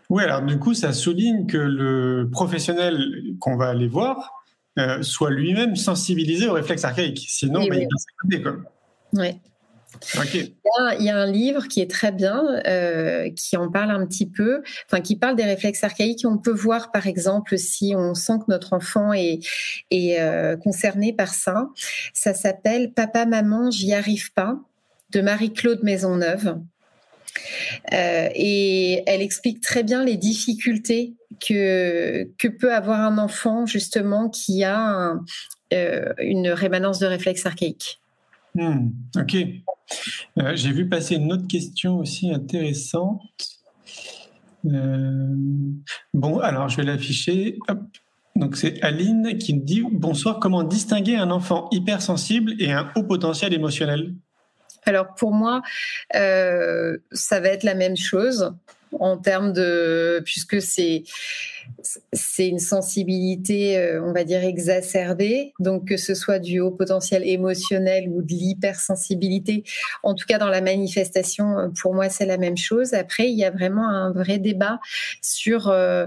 Oui, alors du coup, ça souligne que le professionnel qu'on va aller voir, euh, soit lui-même sensibilisé au réflexe archaïque. Sinon, oui, bah, il va Oui. Il, y a, un livre qui est très bien, euh, qui en parle un petit peu, enfin qui parle des réflexes archaïques. On peut voir, par exemple, si on sent que notre enfant est, est euh, concerné par ça. Ça s'appelle Papa, maman, j'y arrive pas de Marie-Claude Maisonneuve. Euh, et elle explique très bien les difficultés que, que peut avoir un enfant justement qui a euh, une rémanence de réflexe archaïque. Hmm, ok. Euh, j'ai vu passer une autre question aussi intéressante. bon, alors je vais l'afficher. Donc c'est Aline qui me dit bonsoir. Comment distinguer un enfant hypersensible et un haut potentiel émotionnel? Alors pour moi, euh, ça va être la même chose en termes de puisque c'est c'est une sensibilité, euh, on va dire exacerbée, donc que ce soit du haut potentiel émotionnel ou de l'hypersensibilité, en tout cas dans la manifestation, pour moi c'est la même chose. Après, il y a vraiment un vrai débat sur euh,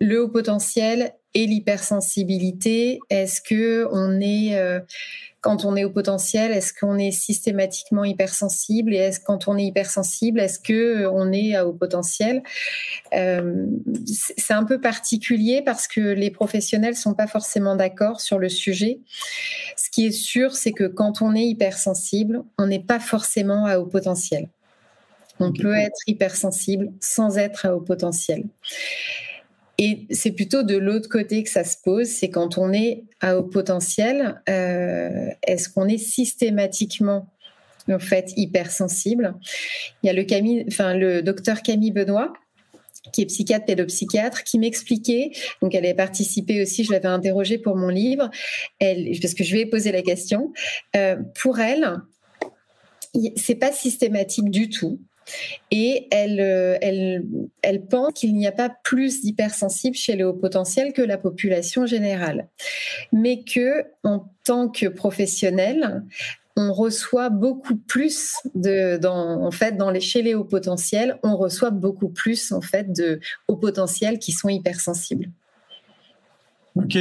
le haut potentiel et l'hypersensibilité. Est-ce que on est quand on est au potentiel, est-ce qu'on est systématiquement hypersensible et est-ce quand on est hypersensible, est-ce que euh, on est au potentiel? Euh, C'est un peu particulier parce que les professionnels sont pas forcément d'accord sur le sujet. Ce qui est sûr, c'est que quand on est hypersensible, on n'est pas forcément à haut potentiel. On peut être hypersensible sans être à haut potentiel. Et c'est plutôt de l'autre côté que ça se pose, c'est quand on est à haut potentiel, euh, est-ce qu'on est systématiquement en fait hypersensible? Il y a le, Camille, docteur Camille Benoît qui est psychiatre pédopsychiatre, qui m'expliquait, donc elle a participé aussi, je l'avais interrogée pour mon livre, parce que je lui ai posé la question, euh, pour elle, c'est pas systématique du tout. Et elle, euh, elle, pense qu'il n'y a pas plus d'hypersensibles chez les hauts potentiels que la population générale. Mais que, en tant que professionnel, on reçoit beaucoup plus de, en fait, dans les, chez les hauts potentiels, on reçoit beaucoup plus en fait de hauts potentiels qui sont hypersensibles. Ok.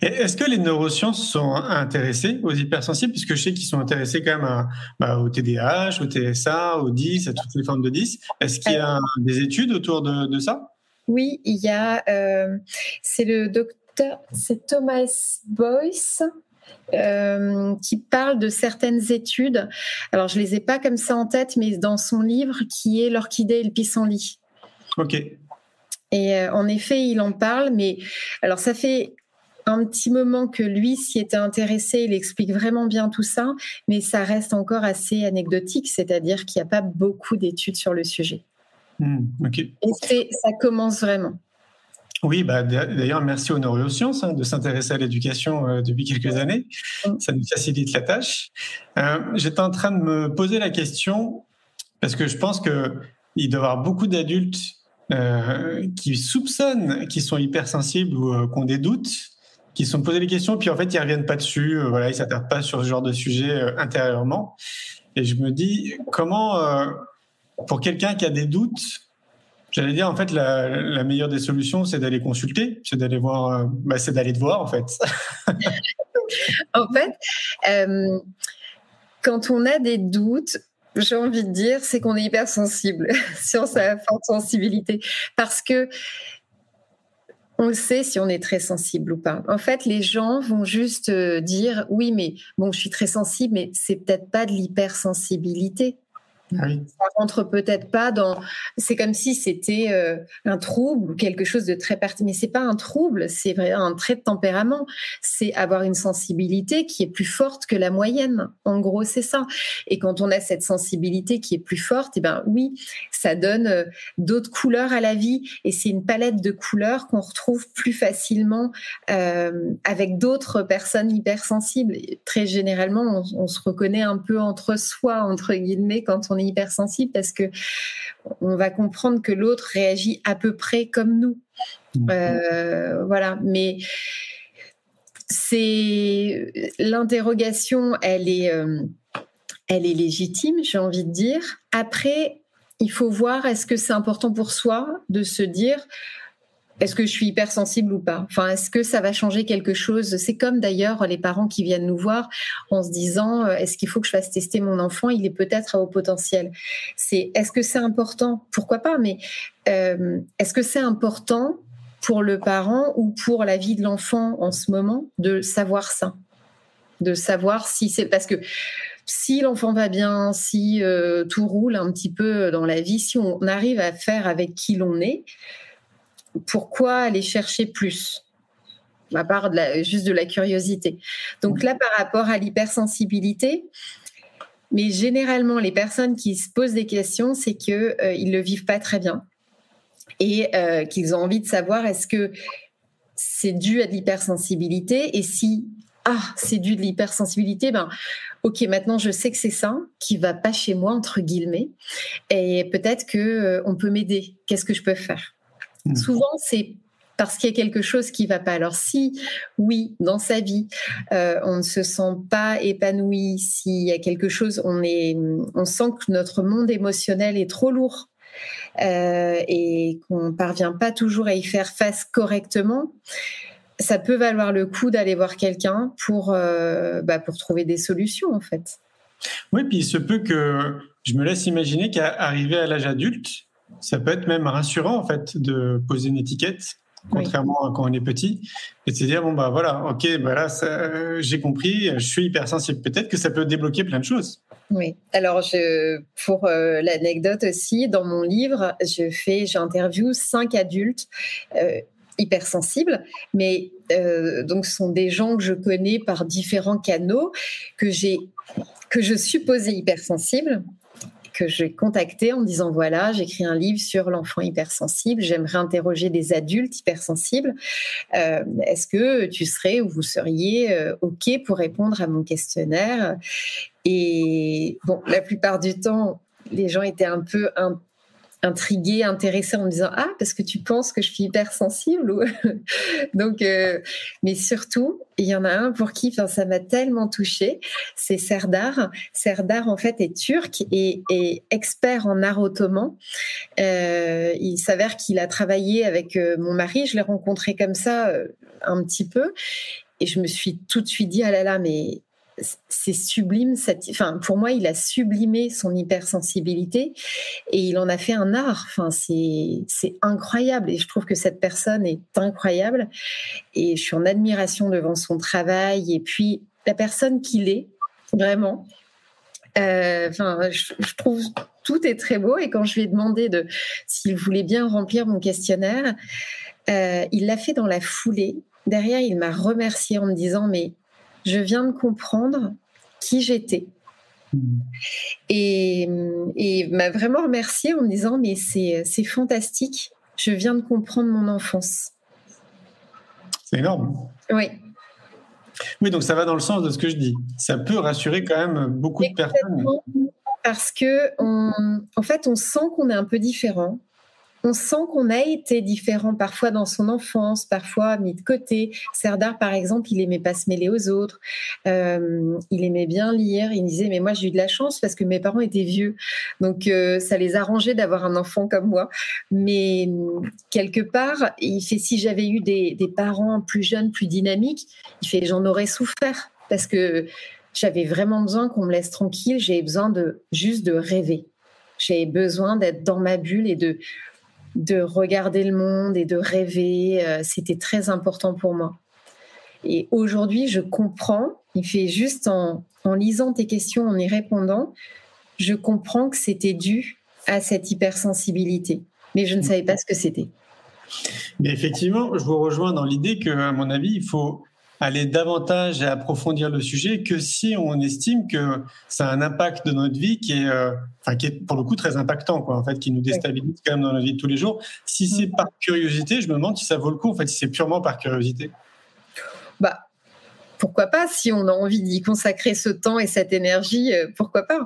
Est-ce que les neurosciences sont intéressées aux hypersensibles? Puisque je sais qu'ils sont intéressés quand même bah, au TDAH, au TSA, au 10, à toutes les formes de 10. Est-ce qu'il y a des études autour de, ça? Oui, il y a. Euh, c'est le docteur, c'est Thomas Boyce. Euh, qui parle de certaines études. Alors, je les ai pas comme ça en tête, mais dans son livre qui est L'orchidée et le pissenlit. Ok. Et euh, en effet, il en parle, mais alors ça fait un petit moment que lui s'y était intéressé, il explique vraiment bien tout ça, mais ça reste encore assez anecdotique, c'est-à-dire qu'il n'y a pas beaucoup d'études sur le sujet. Hmm, Et ça commence vraiment. Oui, bah, d'ailleurs, merci aux neurosciences hein, de s'intéresser à l'éducation euh, depuis quelques années. Ça nous facilite la tâche. Euh, j'étais en train de me poser la question, parce que je pense qu'il doit y avoir beaucoup d'adultes euh, qui soupçonnent qu'ils sont hypersensibles ou euh, qui ont des doutes, qui sont posés des questions, puis en fait, ils reviennent pas dessus, euh, voilà, ils s'attardent pas sur ce genre de sujet intérieurement. Et je me dis, comment, pour quelqu'un qui a des doutes, j'allais dire, en fait, la, meilleure des solutions, c'est d'aller consulter, c'est d'aller voir, bah, c'est d'aller te voir, en fait. en fait, quand on a des doutes, j'ai envie de dire, c'est qu'on est hypersensible sur sa forte sensibilité. Parce que on sait si on est très sensible ou pas. En fait, les gens vont juste euh, dire oui, mais bon, je suis très sensible, mais c'est peut-être pas de l'hypersensibilité. Ah Ça rentre peut-être pas dans. C'est comme si c'était euh, un trouble ou quelque chose de très particulier. Mais c'est pas un trouble, c'est un trait de tempérament. C'est avoir une sensibilité qui est plus forte que la moyenne. En gros, c'est ça. Et quand on a cette sensibilité qui est plus forte, et eh ben oui, ça donne euh, d'autres couleurs à la vie. Et c'est une palette de couleurs qu'on retrouve plus facilement euh, avec d'autres personnes hypersensibles. très généralement, on, on se reconnaît un peu entre soi, entre guillemets, quand on est hypersensible parce que on va comprendre que l'autre réagit à peu près comme nous. Mhm. Euh, voilà, mais c'est l'interrogation, elle est, euh, elle est légitime, j'ai envie de dire. Après, il faut voir est-ce que c'est important pour soi de se dire est-ce que je suis hypersensible ou pas? Enfin, est-ce que ça va changer quelque chose? C'est comme d'ailleurs les parents qui viennent nous voir en se disant euh, est-ce qu'il faut que je fasse tester mon enfant? Il est peut-être à haut potentiel. C'est est-ce que c'est important? Pourquoi pas? Mais euh, est-ce que c'est important pour le parent ou pour la vie de l'enfant en ce moment de savoir ça? De savoir si c'est parce que si l'enfant va bien, si euh, tout roule un petit peu dans la vie, si on arrive à faire avec qui l'on est, pourquoi aller chercher plus? À part juste de la curiosité. Donc là, par rapport à l'hypersensibilité, mais généralement, les personnes qui se posent des questions, c'est qu'ils euh, ne le vivent pas très bien et euh, qu'ils ont envie de savoir est-ce que c'est dû à de l'hypersensibilité? Et si ah c'est dû de l'hypersensibilité, ben ok maintenant je sais que c'est ça qui va pas chez moi entre guillemets et peut-être que euh, on peut m'aider. Qu'est-ce que je peux faire? Hmm. Souvent, c'est parce qu'il y a quelque chose qui va pas. Alors si, oui, dans sa vie, euh, on ne se sent pas épanoui, s'il y a quelque chose, on, est, on sent que notre monde émotionnel est trop lourd euh, et qu'on parvient pas toujours à y faire face correctement, ça peut valoir le coup d'aller voir quelqu'un pour, euh, bah, pour trouver des solutions en fait. Oui, puis il se peut que je me laisse imaginer qu'à arriver à l'âge adulte, ça peut être même rassurant en fait de poser une étiquette contrairement à quand on est petit, et de se dire bon bah voilà, ok, bah là j'ai compris, je suis hypersensible. Peut-être que ça peut débloquer plein de choses. Oui. Alors je, pour euh, l'anecdote aussi, dans mon livre, je fais, j'interviewe cinq adultes. Euh, hypersensibles, mais euh, donc ce sont des gens que je connais par différents canaux que j'ai que je supposais hypersensibles que j'ai contacté en disant voilà, j'écris un livre sur l'enfant hypersensible, j'aimerais interroger des adultes hypersensibles. Euh, est-ce que tu serais ou vous seriez euh, OK pour répondre à mon questionnaire? Et bon, la plupart du temps, les gens étaient un peu intriguée, intéressée en me disant ah parce que tu penses que je suis hypersensible ou donc euh, mais surtout il y en a un pour qui ça m'a tellement touchée c'est Serdar. Serdar en fait est turc et, et expert en art ottoman. Euh, il s'avère qu'il a travaillé avec euh, mon mari. Je l'ai rencontré comme ça euh, un petit peu. Et je me suis tout de suite dit ah là là mais c'est sublime. Enfin, pour moi, il a sublimé son hypersensibilité et il en a fait un art. Enfin, c'est incroyable et je trouve que cette personne est incroyable et je suis en admiration devant son travail et puis la personne qu'il est vraiment. Euh, enfin, je, trouve tout est très beau et quand je lui ai demandé de s'il voulait bien remplir mon questionnaire, euh, il l'a fait dans la foulée. Derrière, il m'a remercié en me disant mais je viens de comprendre qui j'étais. Et, et m'a vraiment remercié en me disant mais c'est, c'est fantastique, je viens de comprendre mon enfance. C'est énorme. Oui. Oui, donc ça va dans le sens de ce que je dis. Ça peut rassurer quand même beaucoup de personnes. Parce que, en fait, on sent qu'on est un peu différent on sent qu'on a été différent parfois dans son enfance, parfois mis de côté. Serdar, par exemple, il aimait pas se mêler aux autres. Euh, il aimait bien lire. Il disait, mais moi, j'ai eu de la chance parce que mes parents étaient vieux. Donc, euh, ça les arrangeait d'avoir un enfant comme moi. Mais quelque part, il fait, si j'avais eu des, des parents plus jeunes, plus dynamiques, il fait, j'en aurais souffert parce que j'avais vraiment besoin qu'on me laisse tranquille. J'ai besoin de juste de rêver. J'ai besoin d'être dans ma bulle et de de regarder le monde et de rêver. Euh, c'était très important pour moi. Et aujourd'hui, je comprends, il fait juste en, lisant tes questions, en y répondant, je comprends que c'était dû à cette hypersensibilité. Mais je ne savais pas ce que c'était. Mais effectivement, je vous rejoins dans l'idée que, à mon avis, il faut aller davantage et approfondir le sujet que si on estime que ça a un impact de notre vie qui est, euh, enfin, qui est pour le coup très impactant, quoi, en fait, qui nous déstabilise quand même dans notre vie de tous les jours. Si c'est mm. par curiosité, je me demande si ça vaut le coup, en fait, si c'est purement par curiosité. Bah, pourquoi pas Si on a envie d'y consacrer ce temps et cette énergie, euh, pourquoi pas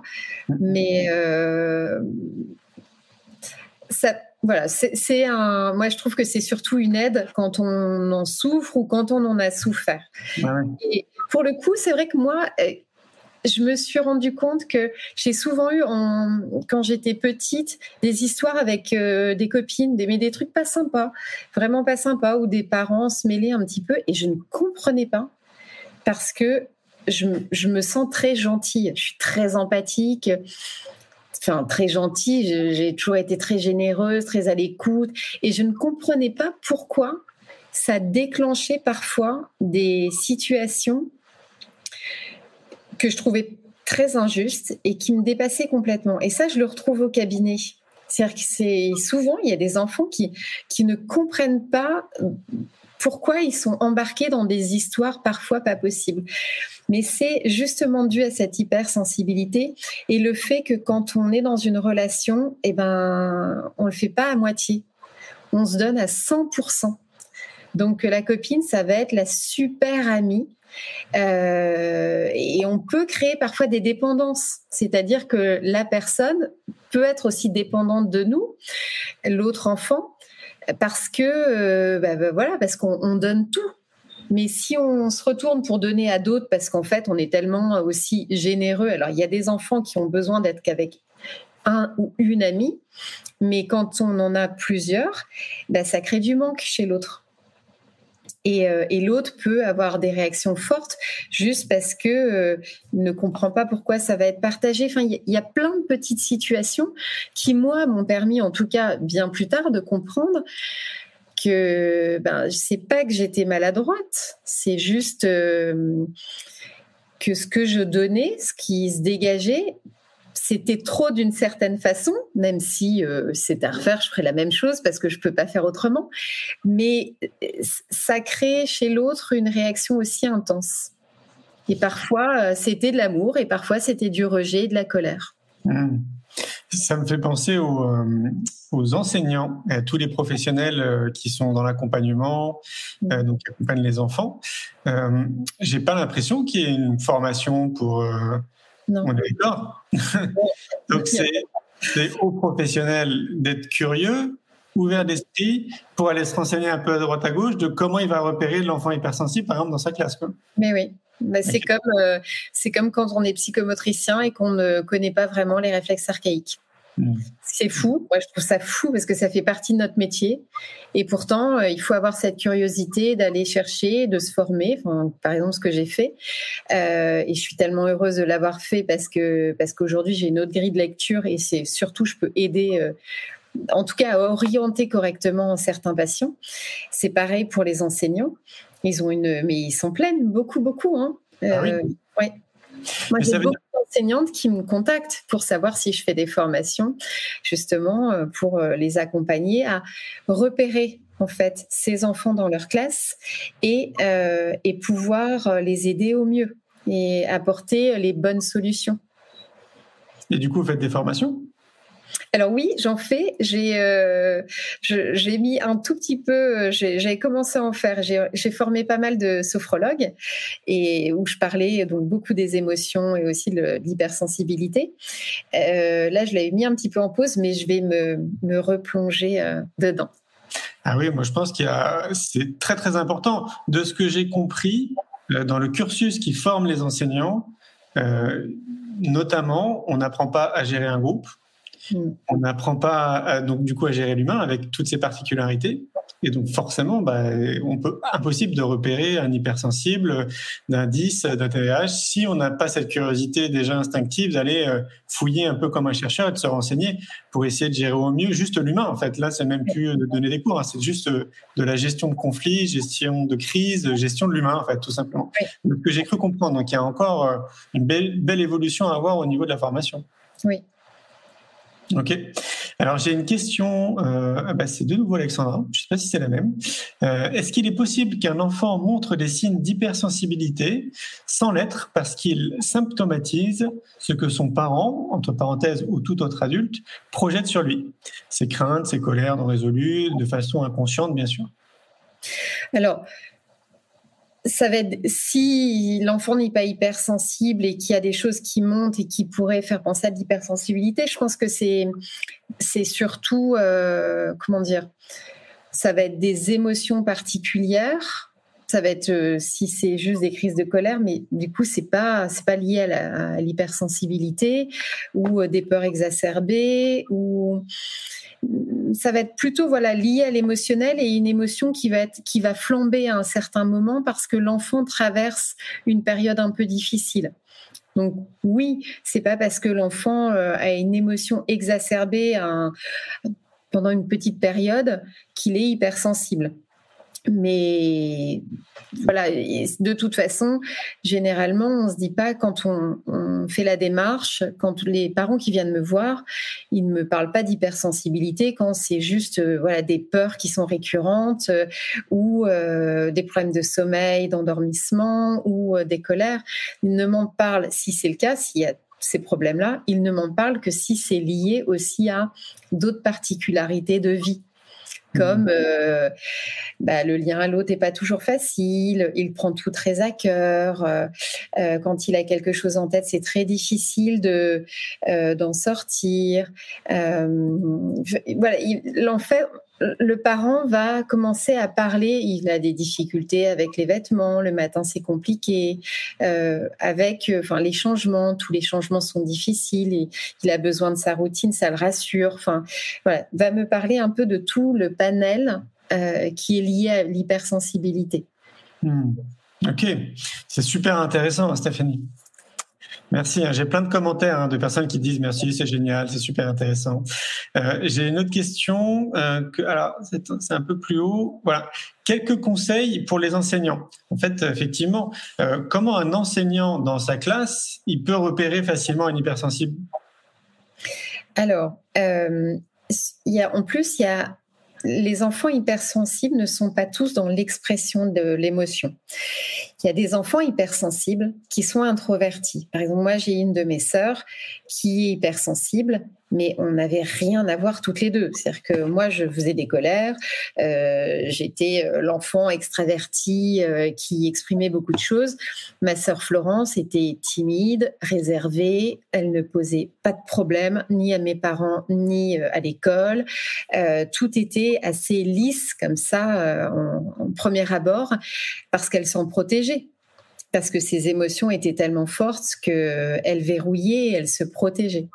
mm. Mais euh, ça voilà, c'est un. Moi, je trouve que c'est surtout une aide quand on en souffre ou quand on en a souffert. Et pour le coup, c'est vrai que moi, euh, je me suis rendu compte que j'ai souvent eu, en, quand j'étais petite, des histoires avec euh, des copines, des, mais des trucs pas sympas, vraiment pas sympas, où des parents se mêlaient un petit peu et je ne comprenais pas parce que je, je me sens très gentille, je suis très empathique très gentille. J'ai toujours été très généreuse, très à l'écoute. Et je ne comprenais pas pourquoi ça déclenchait parfois des situations que je trouvais très injustes et qui me dépassaient complètement. Et ça, je le retrouve au cabinet. C'est-à-dire que c'est souvent, il y a des enfants qui, qui ne comprennent pas pourquoi ils sont embarqués dans des histoires parfois pas possibles. Mais c'est justement dû à cette hypersensibilité et le fait que quand on est dans une relation, eh ben, on le fait pas à moitié. On se donne à 100%. Donc la copine, ça va être la super amie. Euh, et on peut créer parfois des dépendances, c'est-à-dire que la personne peut être aussi dépendante de nous, l'autre enfant, parce que euh, bah, bah, voilà, parce qu'on donne tout. Mais si on se retourne pour donner à d'autres, parce qu'en fait, on est tellement aussi généreux. Alors, il y a des enfants qui ont besoin d'être qu'avec un ou une amie, mais quand on en a plusieurs, bah, ça crée du manque chez l'autre. Euh, et, l'autre peut avoir des réactions fortes juste parce que euh, ne comprend pas pourquoi ça va être partagé. Enfin, il y, a plein de petites situations qui, moi, m'ont permis, en tout cas bien plus tard, de comprendre que ben, sais pas que j'étais maladroite, c'est juste euh, que ce que je donnais, ce qui se dégageait, c'était trop d'une certaine façon, même si euh, c'était à refaire, je ferais la même chose parce que je peux pas faire autrement. Mais euh, ça crée chez l'autre une réaction aussi intense. Et parfois, euh, c'était de l'amour et parfois, c'était du rejet et de la colère. Mmh. Ça me fait penser aux, enseignants, à tous les professionnels qui sont dans l'accompagnement, mmh. donc qui accompagnent les enfants. J'ai pas l'impression qu'il y ait une formation pour on est d'accord. Donc c'est aux professionnels d'être curieux, ouverts d'esprit, pour aller se renseigner un peu à droite à gauche de comment il va repérer l'enfant hypersensible, par exemple, dans sa classe. Quoi. Mais oui. Bah, c'est comme, euh, c'est comme quand on est psychomotricien et qu'on ne connaît pas vraiment les réflexes archaïques. C'est fou. Moi, je trouve ça fou parce que ça fait partie de notre métier. Et pourtant, euh, il faut avoir cette curiosité d'aller chercher, de se former. Enfin, par exemple, ce que j'ai fait. Euh, et je suis tellement heureuse de l'avoir fait parce que parce qu'aujourd'hui, j'ai une autre grille de lecture et c'est surtout, je peux aider. Euh, en tout cas, à orienter correctement certains patients. C'est pareil pour les enseignants. Ils ont une, mais ils sont pleines, beaucoup, beaucoup. Hein. Ah oui. ouais. Moi, j'ai beaucoup d'enseignantes qui me contactent pour savoir si je fais des formations, justement, euh, pour euh, les accompagner à repérer en fait ces enfants dans leur classe et, euh, et pouvoir les aider au mieux et apporter les bonnes solutions. Et du coup, vous faites des formations? Alors oui, j'en fais. J'ai euh, j'ai mis un tout petit peu. Euh, J'avais commencé à en faire. J'ai formé pas mal de sophrologues et où je parlais donc beaucoup des émotions et aussi de l'hypersensibilité. Euh, là, je l'avais mis un petit peu en pause, mais je vais me, replonger dedans. Ah oui, moi je pense qu'il c'est très très important. De ce que j'ai compris dans le cursus qui forme les enseignants, notamment, on n'apprend pas à gérer un groupe Mm. On n'apprend pas donc du coup à gérer l'humain avec toutes ses particularités. Et donc forcément, bah, on peut impossible de repérer un hypersensible, d'un 10, d'un TDAH si on n'a pas cette curiosité déjà instinctive d'aller euh, fouiller un peu comme un chercheur et de se renseigner pour essayer de gérer au mieux juste l'humain. En fait, là, c'est même plus de donner des cours, hein. c'est juste de la gestion de conflits, gestion de crise, gestion de l'humain, en fait, tout simplement. Ce que j'ai cru comprendre. Donc il y a encore euh, une belle, belle évolution à avoir au niveau de la formation. Oui. Ok. Alors j'ai une question. Euh, ah bah, c'est de nouveau Alexandra. Je ne sais pas si c'est la même. Euh, est-ce qu'il est possible qu'un enfant montre des signes d'hypersensibilité sans l'être parce qu'il symptomatise ce que son parent, entre parenthèses ou tout autre adulte, projette sur lui? Ses craintes, ses colères non résolues, de façon inconsciente, bien sûr. Alors, ça va être, si l'enfant n'est pas hypersensible et qu'il y a des choses qui montent et qui pourraient faire penser à l'hypersensibilité, je pense que c'est, c'est surtout, euh, comment dire, ça va être des émotions particulières. Ça va être euh, si c'est juste des crises de colère, mais du coup c'est pas c'est pas lié à l'hypersensibilité ou euh, des peurs exacerbées ou ça va être plutôt voilà lié à l'émotionnel et une émotion qui va être qui va flamber à un certain moment parce que l'enfant traverse une période un peu difficile. Donc oui, c'est pas parce que l'enfant euh, a une émotion exacerbée pendant une petite période qu'il est hypersensible. Mais voilà, de toute façon, généralement, on se dit pas quand on, fait la démarche, quand les parents qui viennent me voir, ils ne me parlent pas d'hypersensibilité quand c'est juste euh, voilà des peurs qui sont récurrentes euh, ou euh, des problèmes de sommeil, d'endormissement ou des colères. Ils ne m'en parlent si c'est le cas, s'il y a ces problèmes-là, ils ne m'en parlent que si c'est lié aussi à d'autres particularités de vie comme mmh. euh, bah, le lien à l'autre n'est pas toujours facile, il prend tout très à cœur. Euh, euh, quand il a quelque chose en tête, c'est très difficile de d'en sortir. voilà, l'enfer, le parent va commencer à parler. Il a des difficultés avec les vêtements. Le matin, c'est compliqué. Euh, avec, euh, enfin, les changements, tous les changements sont difficiles. Et il a besoin de sa routine, ça le rassure. Enfin, va me parler un peu de tout le panel euh, qui est lié à l'hypersensibilité. Hmm. Ok, c'est super intéressant, Stéphanie. Merci. Hein. J'ai plein de commentaires hein, de personnes qui disent merci, c'est génial, c'est super intéressant. Euh, j'ai une autre question. Euh, que, alors, c'est un peu plus haut. Voilà. Quelques conseils pour les enseignants. En fait, effectivement, euh, comment un enseignant dans sa classe, il peut repérer facilement un hypersensible? Alors, il y a, en plus, il y a les enfants hypersensibles ne sont pas tous dans l'expression de l'émotion. Il y a des enfants hypersensibles qui sont introvertis. Par exemple, moi, j'ai une de mes sœurs qui est hypersensible mais on n'avait rien à voir toutes les deux. C'est-à-dire que moi, je faisais des colères, euh, j'étais euh, l'enfant extraverti euh, qui exprimait beaucoup de choses. Ma sœur Florence était timide, réservée, elle ne posait pas de problème ni à mes parents ni à l'école. tout était assez lisse comme ça en, en premier abord parce qu'elle s'en protégeait parce que ses émotions étaient tellement fortes qu'elle verrouillait, elle se protégeait.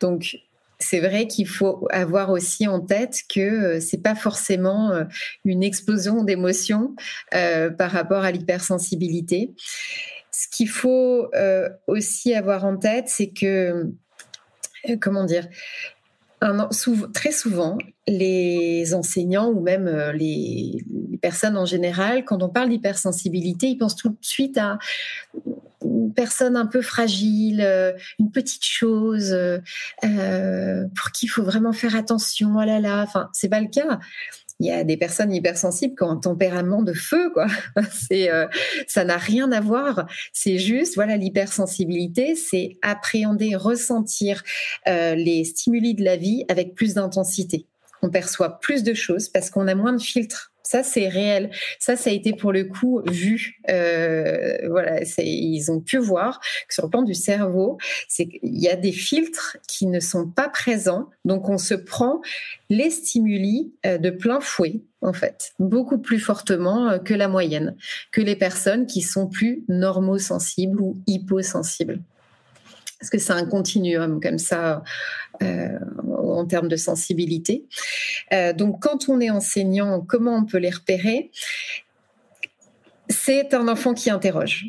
Donc c'est vrai qu'il faut avoir aussi en tête que euh, c'est pas forcément euh, une explosion d'émotions euh, par rapport à l'hypersensibilité. Ce qu'il faut aussi avoir en tête, c'est que comment dire, très souvent, les enseignants ou même euh, les, personnes en général, quand on parle d'hypersensibilité, ils pensent tout de suite à une personne un peu fragile, euh, une petite chose euh, pour qui il faut vraiment faire attention. Oh là là, enfin, c'est pas le cas il y a des personnes hypersensibles qui ont un tempérament de feu, quoi. Euh, ça n'a rien à voir. C'est juste, voilà, l'hypersensibilité, c'est appréhender, ressentir euh, les stimuli de la vie avec plus d'intensité. On perçoit plus de choses parce qu'on a moins de filtres ça, c'est réel. Ça, ça a été pour le coup vu. Euh, voilà, ils ont pu voir que sur le plan du cerveau, c'est y a des filtres qui ne sont pas présents. Donc, on se prend les stimuli euh, de plein fouet, en fait, beaucoup plus fortement euh, que la moyenne, que les personnes qui sont plus normosensibles ou hyposensibles parce que c'est un continuum comme ça euh, en termes de sensibilité. Euh, donc quand on est enseignant, comment on peut les repérer? C'est un enfant qui interroge.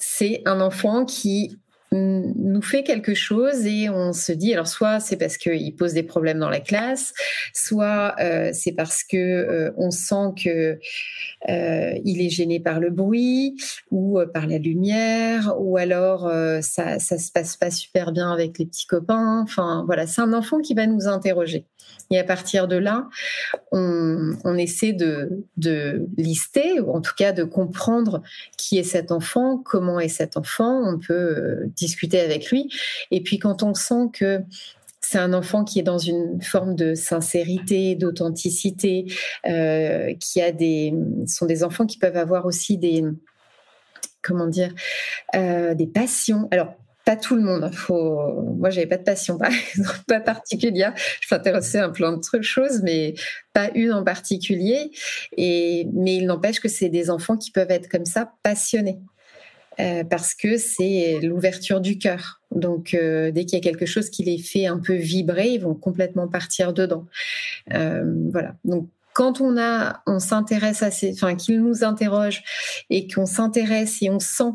C'est un enfant qui nous fait quelque chose et on se dit alors soit c'est parce qu'il pose des problèmes dans la classe, soit euh, c'est parce que euh, on sent que euh, il est gêné par le bruit ou par la lumière ou alors ça ça se passe pas super bien avec les petits copains. Enfin voilà, c'est un enfant qui va nous interroger. Et à partir de là, on, essaie de, de, lister, ou en tout cas de comprendre qui est cet enfant, comment est cet enfant. On peut euh, discuter avec lui. Et puis quand on sent que c'est un enfant qui est dans une forme de sincérité, d'authenticité, euh, qui a des, sont des enfants qui peuvent avoir aussi des, comment dire, euh, des passions. Alors pas tout le monde. Faut... Moi, j'avais pas de passion, pas particulière. Je m'intéressais à un plein de choses, mais pas une en particulier. Et mais il n'empêche que c'est des enfants qui peuvent être comme ça, passionnés. Euh, parce que c'est l'ouverture du cœur. Donc, euh, dès qu'il y a quelque chose qui les fait un peu vibrer, ils vont complètement partir dedans. Euh, voilà. Donc, quand on a, on s'intéresse à ces, enfin, qu'ils nous interrogent et qu'on s'intéresse et on sent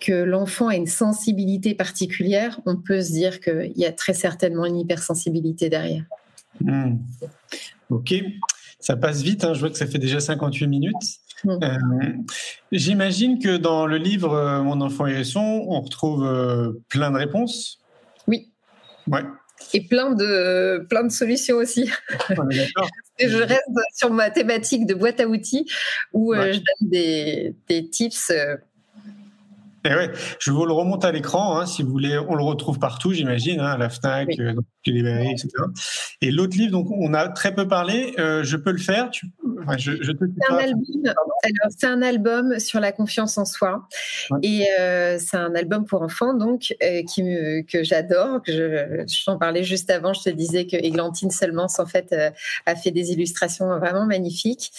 que l'enfant a une sensibilité particulière, on peut se dire qu'il y a très certainement une hypersensibilité derrière. Hmm. Ok, ça passe vite, hein. je vois que ça fait déjà 58 minutes. Hmm. Euh, j'imagine que dans le livre euh, Mon enfant hérisson, on retrouve euh, plein de réponses. Oui. Ouais. Et plein de, plein de solutions aussi. je reste sur ma thématique de boîte à outils où je donne des, des tips et eh ouais, je vous le remonte à l'écran, hein, si vous voulez. On le retrouve partout, j'imagine, hein, à la Fnac, euh, dans les librairies, etc. Et l'autre livre, donc on a très peu parlé. Euh, je peux le faire. Tu... je, c'est, un album, c'est un album sur la confiance en soi, et euh, c'est un album pour enfants, donc qui me, que j'adore. Que je, je t'en parlais juste avant. Je te disais que Églantine seulement, en fait, a fait des illustrations vraiment magnifiques.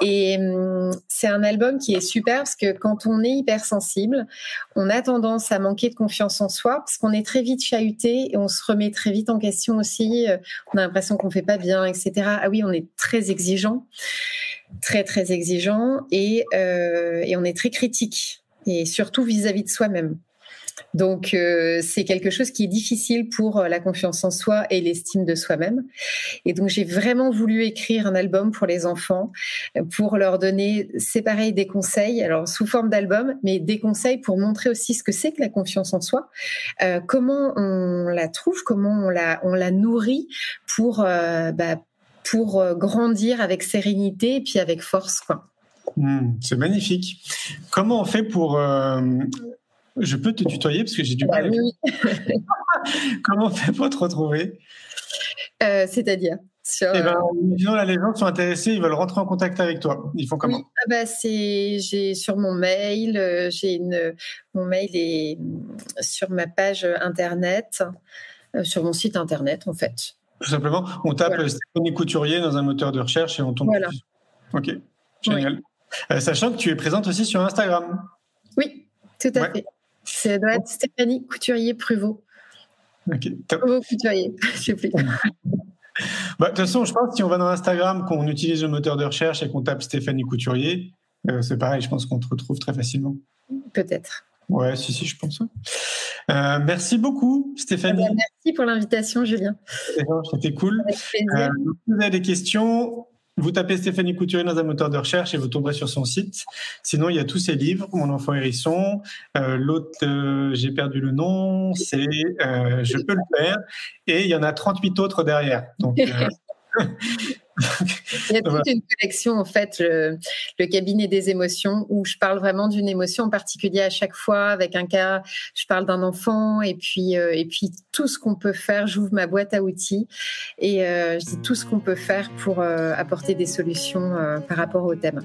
Et hum, c'est un album qui est super parce que quand on est hypersensible, on a tendance à manquer de confiance en soi parce qu'on est très vite chahuté et on se remet très vite en question aussi. Euh, on a l'impression qu'on fait pas bien, etc. Ah oui, on est très exigeant, très très exigeant et, euh, on est très critique et surtout vis à -vis de soi-même. Donc, euh, c'est quelque chose qui est difficile pour euh, la confiance en soi et l'estime de soi-même. Et donc, j'ai vraiment voulu écrire un album pour les enfants, euh, pour leur donner, c'est pareil, des conseils, alors sous forme d'album, mais des conseils pour montrer aussi ce que c'est que la confiance en soi, comment on la trouve, comment on la, on la nourrit pour, bah, pour grandir avec sérénité et puis avec force. Mmh, c'est magnifique. Comment on fait pour Je peux te tutoyer parce que j'ai du Bah mal. oui. Comment on fait pour te retrouver? Euh, C'est-à-dire sur, Eh ben, euh, disons là, les gens sont intéressés, ils veulent rentrer en contact avec toi. Ils font comment? Oui, ah bah c'est j'ai sur mon mail, euh, j'ai une mon mail est sur ma page internet, euh, sur mon site internet en fait. Tout simplement, on tape Voilà. Stéphanie Couturier dans un moteur de recherche et on tombe. Voilà. Ok, génial. Euh, sachant que tu es présente aussi sur Instagram. Oui, tout à Ouais. fait. Ça doit être Stéphanie Couturier Pruvot. Ok, top. Pruvot Couturier, je sais plus. Bah, De toute façon, je pense que si on va dans Instagram, qu'on utilise le moteur de recherche et qu'on tape Stéphanie Couturier, euh, c'est pareil, je pense qu'on te retrouve très facilement. Peut-être. Ouais, si, si, je pense. Euh, merci beaucoup, Stéphanie. Ah bah, Merci pour l'invitation, Julien. C'était cool. Euh, si vous avez des questions, vous tapez Stéphanie Couturier dans un moteur de recherche et vous tomberez sur son site. Sinon, il y a tous ses livres, Mon enfant hérisson. Euh, L'autre, euh, j'ai perdu le nom, c'est euh, Je peux le faire. Et il y en a 38 autres derrière. Il y a toute une collection, en fait, le, le cabinet des émotions, où je parle vraiment d'une émotion en particulier à chaque fois, avec un cas, je parle d'un enfant, et puis, euh, et puis tout ce qu'on peut faire, j'ouvre ma boîte à outils, et euh, je dis tout ce qu'on peut faire pour euh, apporter des solutions par rapport au thème.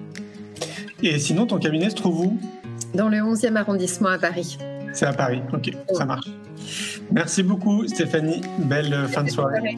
et sinon, ton cabinet se trouve où? Dans le 11e arrondissement à Paris. C'est à Paris. Ok, ça marche. Merci beaucoup, Stéphanie. Belle fin de soirée.